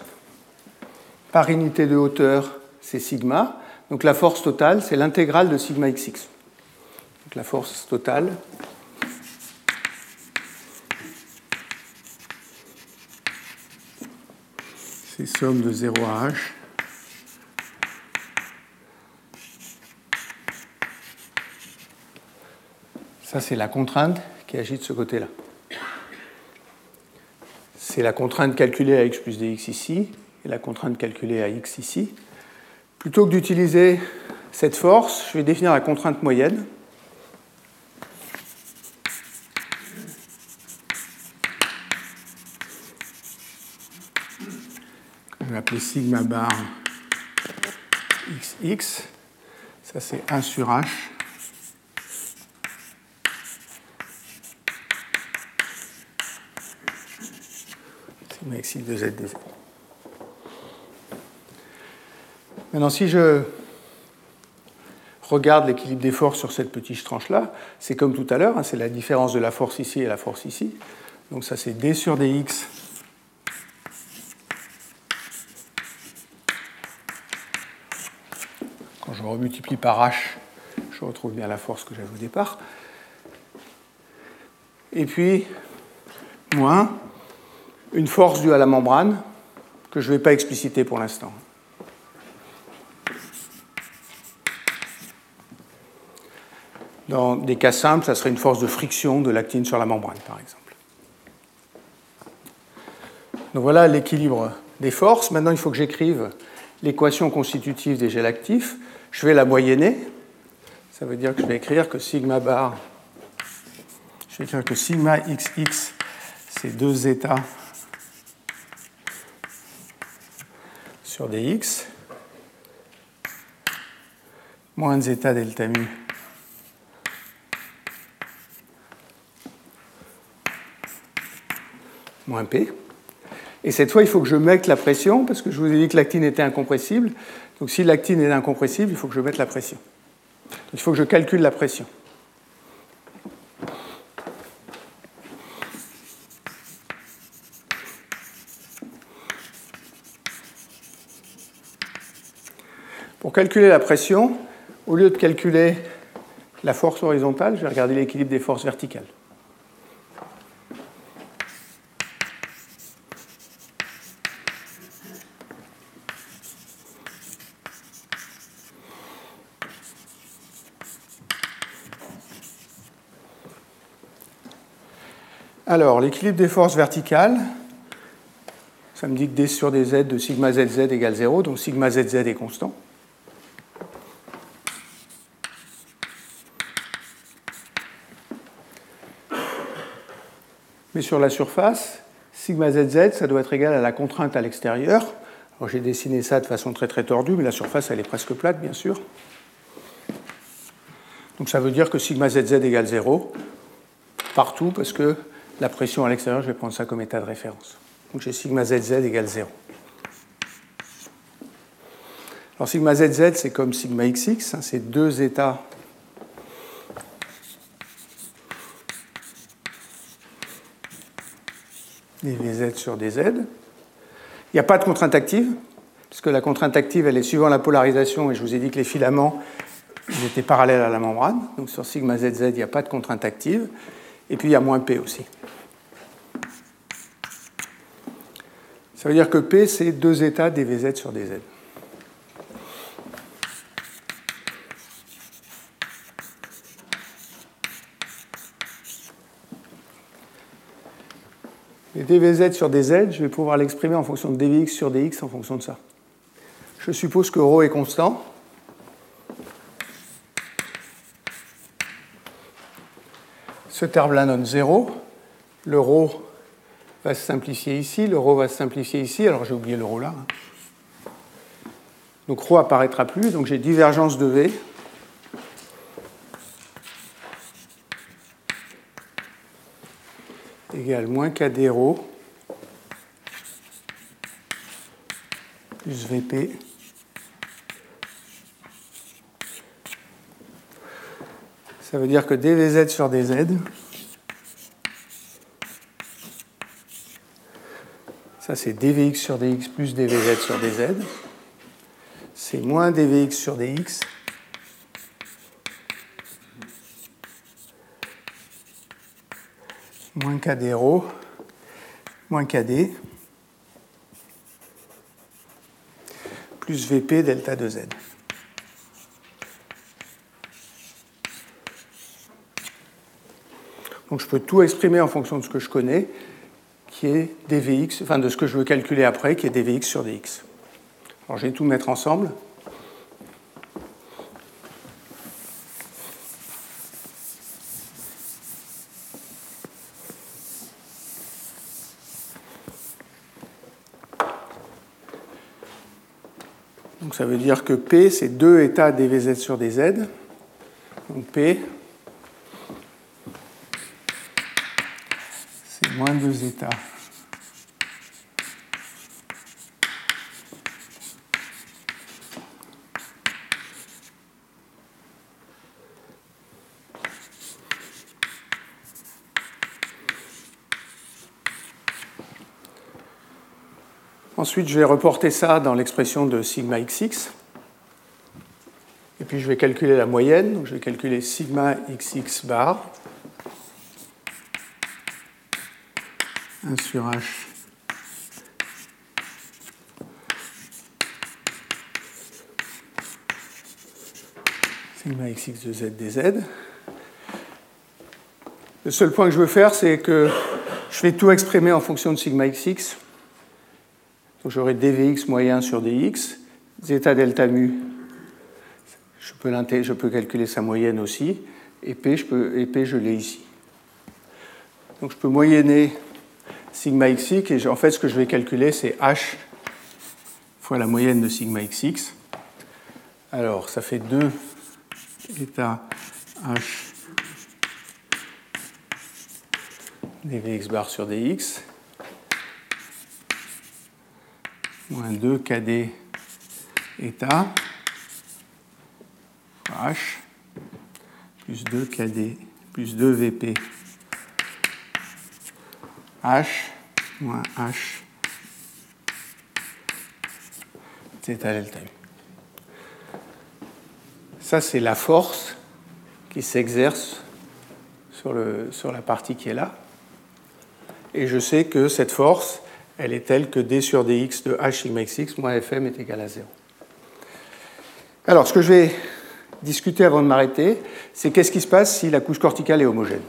par unité de hauteur, c'est sigma. Donc la force totale, c'est l'intégrale de sigma xx. Donc la force totale, somme de 0 à h. Ça, c'est la contrainte qui agit de ce côté-là. C'est la contrainte calculée à x plus dx ici et la contrainte calculée à x ici. Plutôt que d'utiliser cette force, je vais définir la contrainte moyenne. appeler sigma bar xx. Ça, c'est 1 sur h. Sigma de z. Maintenant, si je regarde l'équilibre des forces sur cette petite tranche-là, c'est comme tout à l'heure, hein, c'est la différence de la force ici et la force ici. Donc ça, c'est d sur dx Quand je remultiplie par h, je retrouve bien la force que j'avais au départ. Et puis, moins une force due à la membrane, que je ne vais pas expliciter pour l'instant. Dans des cas simples, ça serait une force de friction de l'actine sur la membrane, par exemple. Donc voilà l'équilibre des forces. Maintenant, il faut que j'écrive l'équation constitutive des gels actifs. Je vais la moyenner. Ça veut dire que je vais écrire que sigma bar, je vais écrire que sigma xx, c'est 2 zeta sur dx, moins zeta delta mu moins P. Et cette fois, il faut que je mette la pression, parce que je vous ai dit que l'actine était incompressible. Donc si l'actine est incompressible, il faut que je mette la pression. il faut que je calcule la pression. Pour calculer la pression, au lieu de calculer la force horizontale, je vais regarder l'équilibre des forces verticales. Alors, l'équilibre des forces verticales, ça me dit que d sur dz de sigma zz égale 0, donc sigma zz est constant. Mais sur la surface, sigma zz, ça doit être égal à la contrainte à l'extérieur. Alors j'ai dessiné ça de façon très très tordue, mais la surface elle est presque plate bien sûr. Donc ça veut dire que sigma zz égale 0 partout parce que la pression à l'extérieur, je vais prendre ça comme état de référence. Donc j'ai sigma zz égale 0. Alors sigma zz, c'est comme sigma xx, hein, c'est deux états dvz sur dz. Il n'y a pas de contrainte active, puisque la contrainte active, elle est suivant la polarisation, et je vous ai dit que les filaments étaient parallèles à la membrane. Donc sur sigma zz, il n'y a pas de contrainte active. Et puis il y a moins P aussi. Ça veut dire que P, c'est deux états dvz sur dz. Et dvz sur dz, je vais pouvoir l'exprimer en fonction de dvx sur dx en fonction de ça. Je suppose que ρ est constant. Ce terme-là donne 0. Le ρ va se simplifier ici, le ρ va se simplifier ici, alors j'ai oublié le ρ là. Hein. Donc ρ apparaîtra plus, donc j'ai divergence de V. égale moins KD ρ plus VP Ça veut dire que dvz sur dz, ça c'est dvx sur dx plus dvz sur dz, c'est moins dvx sur dx. Moins kd rho. Moins kd plus vp delta de z. Donc je peux tout exprimer en fonction de ce que je connais, qui est dvx, enfin de ce que je veux calculer après, qui est dvx sur dx. Alors je vais tout mettre ensemble. Donc ça veut dire que P, c'est deux états dvz sur dz. Donc P, moins deux états. Ensuite, je vais reporter ça dans l'expression de sigma xx. Et puis je vais calculer la moyenne. Donc je vais calculer sigma xx bar. 1 sur h sigma xx de z dz. Le seul point que je veux faire, c'est que je vais tout exprimer en fonction de sigma xx. Donc j'aurai dvx moyen sur dx, zeta delta mu je peux, calculer sa moyenne aussi. Et P, je, je l'ai ici. Donc je peux moyenner sigma xx. Et en fait, ce que je vais calculer, c'est h fois la moyenne de sigma xx. Alors, ça fait 2 état h dvx bar sur dx moins 2 kd état H plus 2 KD plus 2 VP H moins H zeta delta U. Ça, c'est la force qui s'exerce sur, sur la partie qui est là. Et je sais que cette force, elle est telle que d sur dx de h sigma xx moins fm est égal à 0. Alors, ce que je vais discuter avant de m'arrêter, c'est qu'est-ce qui se passe si la couche corticale est homogène?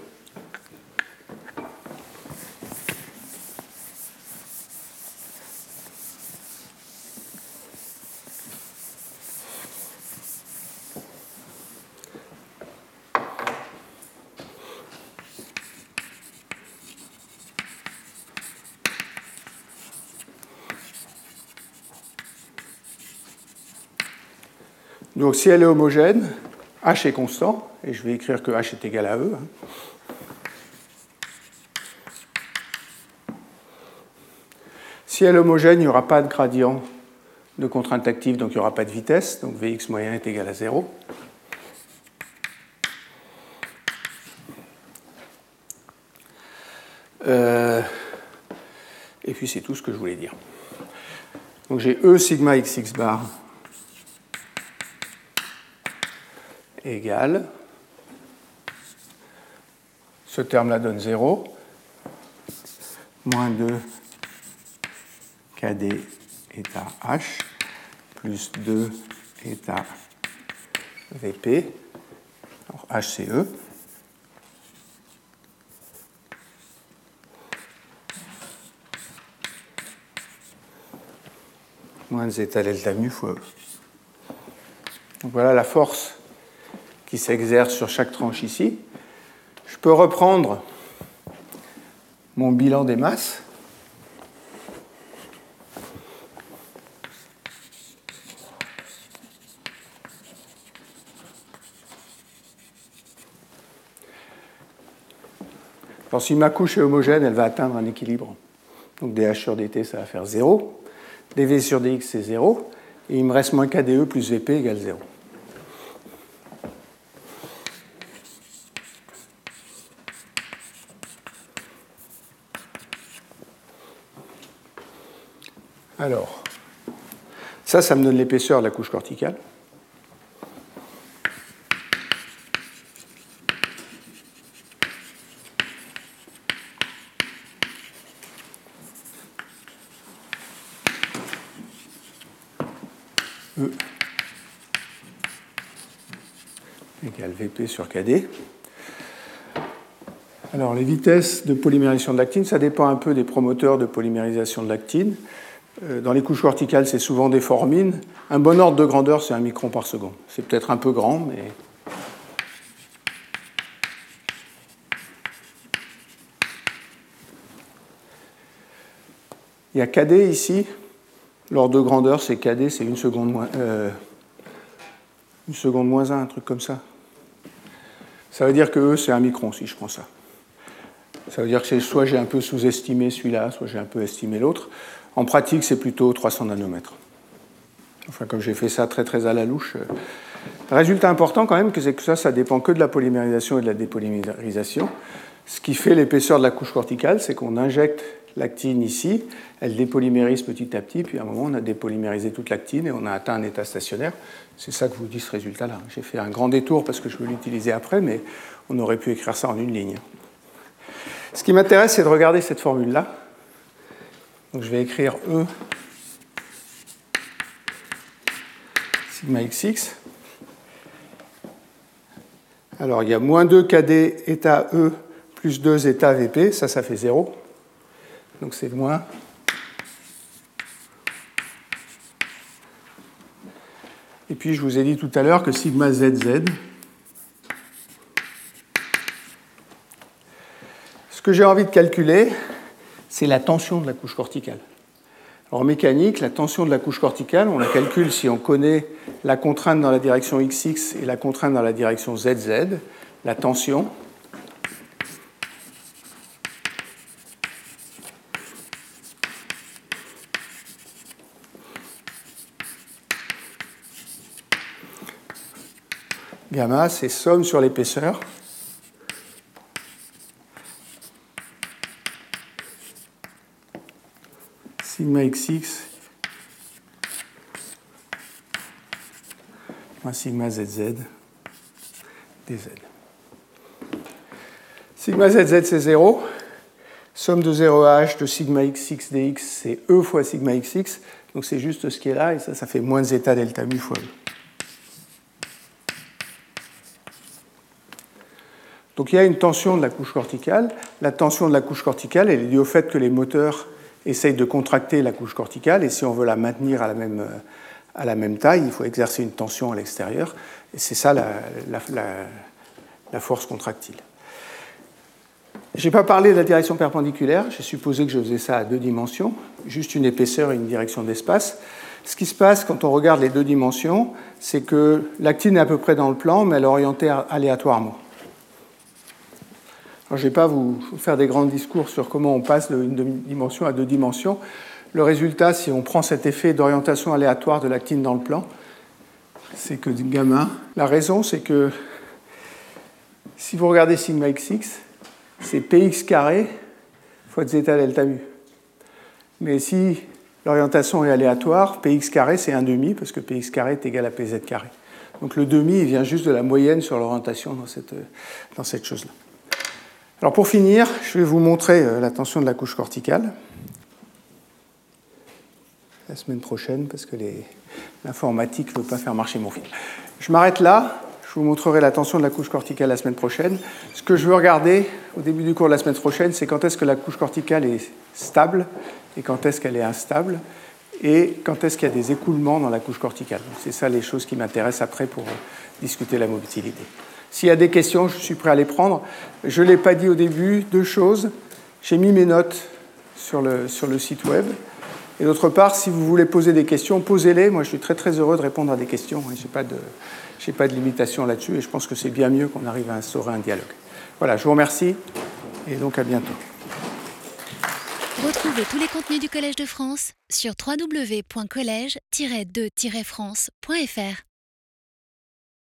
Si elle est homogène, h est constant, et je vais écrire que h est égal à E. Si elle est homogène, il n'y aura pas de gradient de contrainte active, donc il n'y aura pas de vitesse, donc Vx moyen est égal à 0. Euh, et puis c'est tout ce que je voulais dire. Donc j'ai E sigma xx bar égale, ce terme-là donne 0, moins 2 KD état H, plus 2 état VP, alors HCE. moins zeta delta mu fois E. Donc voilà la force s'exerce sur chaque tranche ici. Je peux reprendre mon bilan des masses. Alors, si ma couche est homogène, elle va atteindre un équilibre. Donc dH sur dt, ça va faire 0. dV sur dx, c'est 0. Et il me reste moins KDE plus VP égale 0. Alors, ça, ça me donne l'épaisseur de la couche corticale. E égale VP sur KD. Alors, les vitesses de polymérisation de l'actine, ça dépend un peu des promoteurs de polymérisation de l'actine. Euh, dans les couches verticales, c'est souvent des formines. Un bon ordre de grandeur, c'est un micron par seconde. C'est peut-être un peu grand, mais. Il y a KD ici. L'ordre de grandeur, c'est KD, c'est une seconde moins. Euh, une seconde moins 1, un truc comme ça. Ça veut dire que E, c'est un micron, si je prends ça. Ça veut dire que soit j'ai un peu sous-estimé celui-là, soit j'ai un peu estimé l'autre. En pratique, c'est plutôt 300 nanomètres. Enfin, comme j'ai fait ça très très à la louche. Euh, résultat important quand même, c'est que ça, ça dépend que de la polymérisation et de la dépolymérisation. Ce qui fait l'épaisseur de la couche corticale, c'est qu'on injecte l'actine ici, elle dépolymérise petit à petit, puis à un moment on a dépolymérisé toute l'actine et on a atteint un état stationnaire. C'est ça que vous dit ce résultat-là. J'ai fait un grand détour parce que je veux l'utiliser après, mais on aurait pu écrire ça en une ligne. Ce qui m'intéresse, c'est de regarder cette formule-là. Donc je vais écrire E sigma xx. Alors il y a moins 2 KD état E plus 2 état VP, ça, ça fait 0. Donc c'est moins. Et puis je vous ai dit tout à l'heure que sigma ZZ, ce que j'ai envie de calculer, c'est la tension de la couche corticale. en mécanique, la tension de la couche corticale, on la calcule si on connaît la contrainte dans la direction XX et la contrainte dans la direction ZZ. La tension, Gamma, c'est somme sur l'épaisseur. Sigma xx moins sigma zz dz. Sigma zz c'est 0. Somme de 0h de sigma xx dx c'est E fois sigma xx. Donc c'est juste ce qui est là et ça, ça fait moins zeta delta mu fois E. Donc il y a une tension de la couche corticale. La tension de la couche corticale, elle est due au fait que les moteurs essayent de contracter la couche corticale, et si on veut la maintenir à la même, à la même taille, il faut exercer une tension à l'extérieur, et c'est ça la, la, force contractile. Je n'ai pas parlé de la direction perpendiculaire, j'ai supposé que je faisais ça à deux dimensions, juste une épaisseur et une direction d'espace. Ce qui se passe quand on regarde les deux dimensions, c'est que l'actine est à peu près dans le plan, mais elle est orientée aléatoirement je ne vais pas vous faire des grands discours sur comment on passe d'une dimension à deux dimensions. Le résultat, si on prend cet effet d'orientation aléatoire de l'actine dans le plan, c'est que gamma. La raison, c'est que si vous regardez sigma xx, c'est px carré fois zeta delta mu. Mais si l'orientation est aléatoire, px carré c'est 1 demi, parce que px carré est égal à pz carré. Donc le demi, il vient juste de la moyenne sur l'orientation dans cette, dans cette chose-là. Alors pour finir, je vais vous montrer euh, la tension de la couche corticale la semaine prochaine parce que l'informatique ne veut pas faire marcher mon fil. Je m'arrête là. Je vous montrerai la tension de la couche corticale la semaine prochaine. Ce que je veux regarder au début du cours de la semaine prochaine, c'est quand est-ce que la couche corticale est stable et quand est-ce qu'elle est instable et quand est-ce qu'il y a des écoulements dans la couche corticale. C'est ça les choses qui m'intéressent après pour euh, discuter la mobilité. S'il y a des questions, je suis prêt à les prendre. Je ne l'ai pas dit au début, deux choses. J'ai mis mes notes sur le, sur le site web. Et d'autre part, si vous voulez poser des questions, posez-les. Moi, je suis très très heureux de répondre à des questions. Je n'ai pas, de, pas de limitation là-dessus et je pense que c'est bien mieux qu'on arrive à instaurer un dialogue. Voilà, je vous remercie et donc à bientôt. Retrouvez tous les contenus du Collège de France sur www.colège-2-france.fr.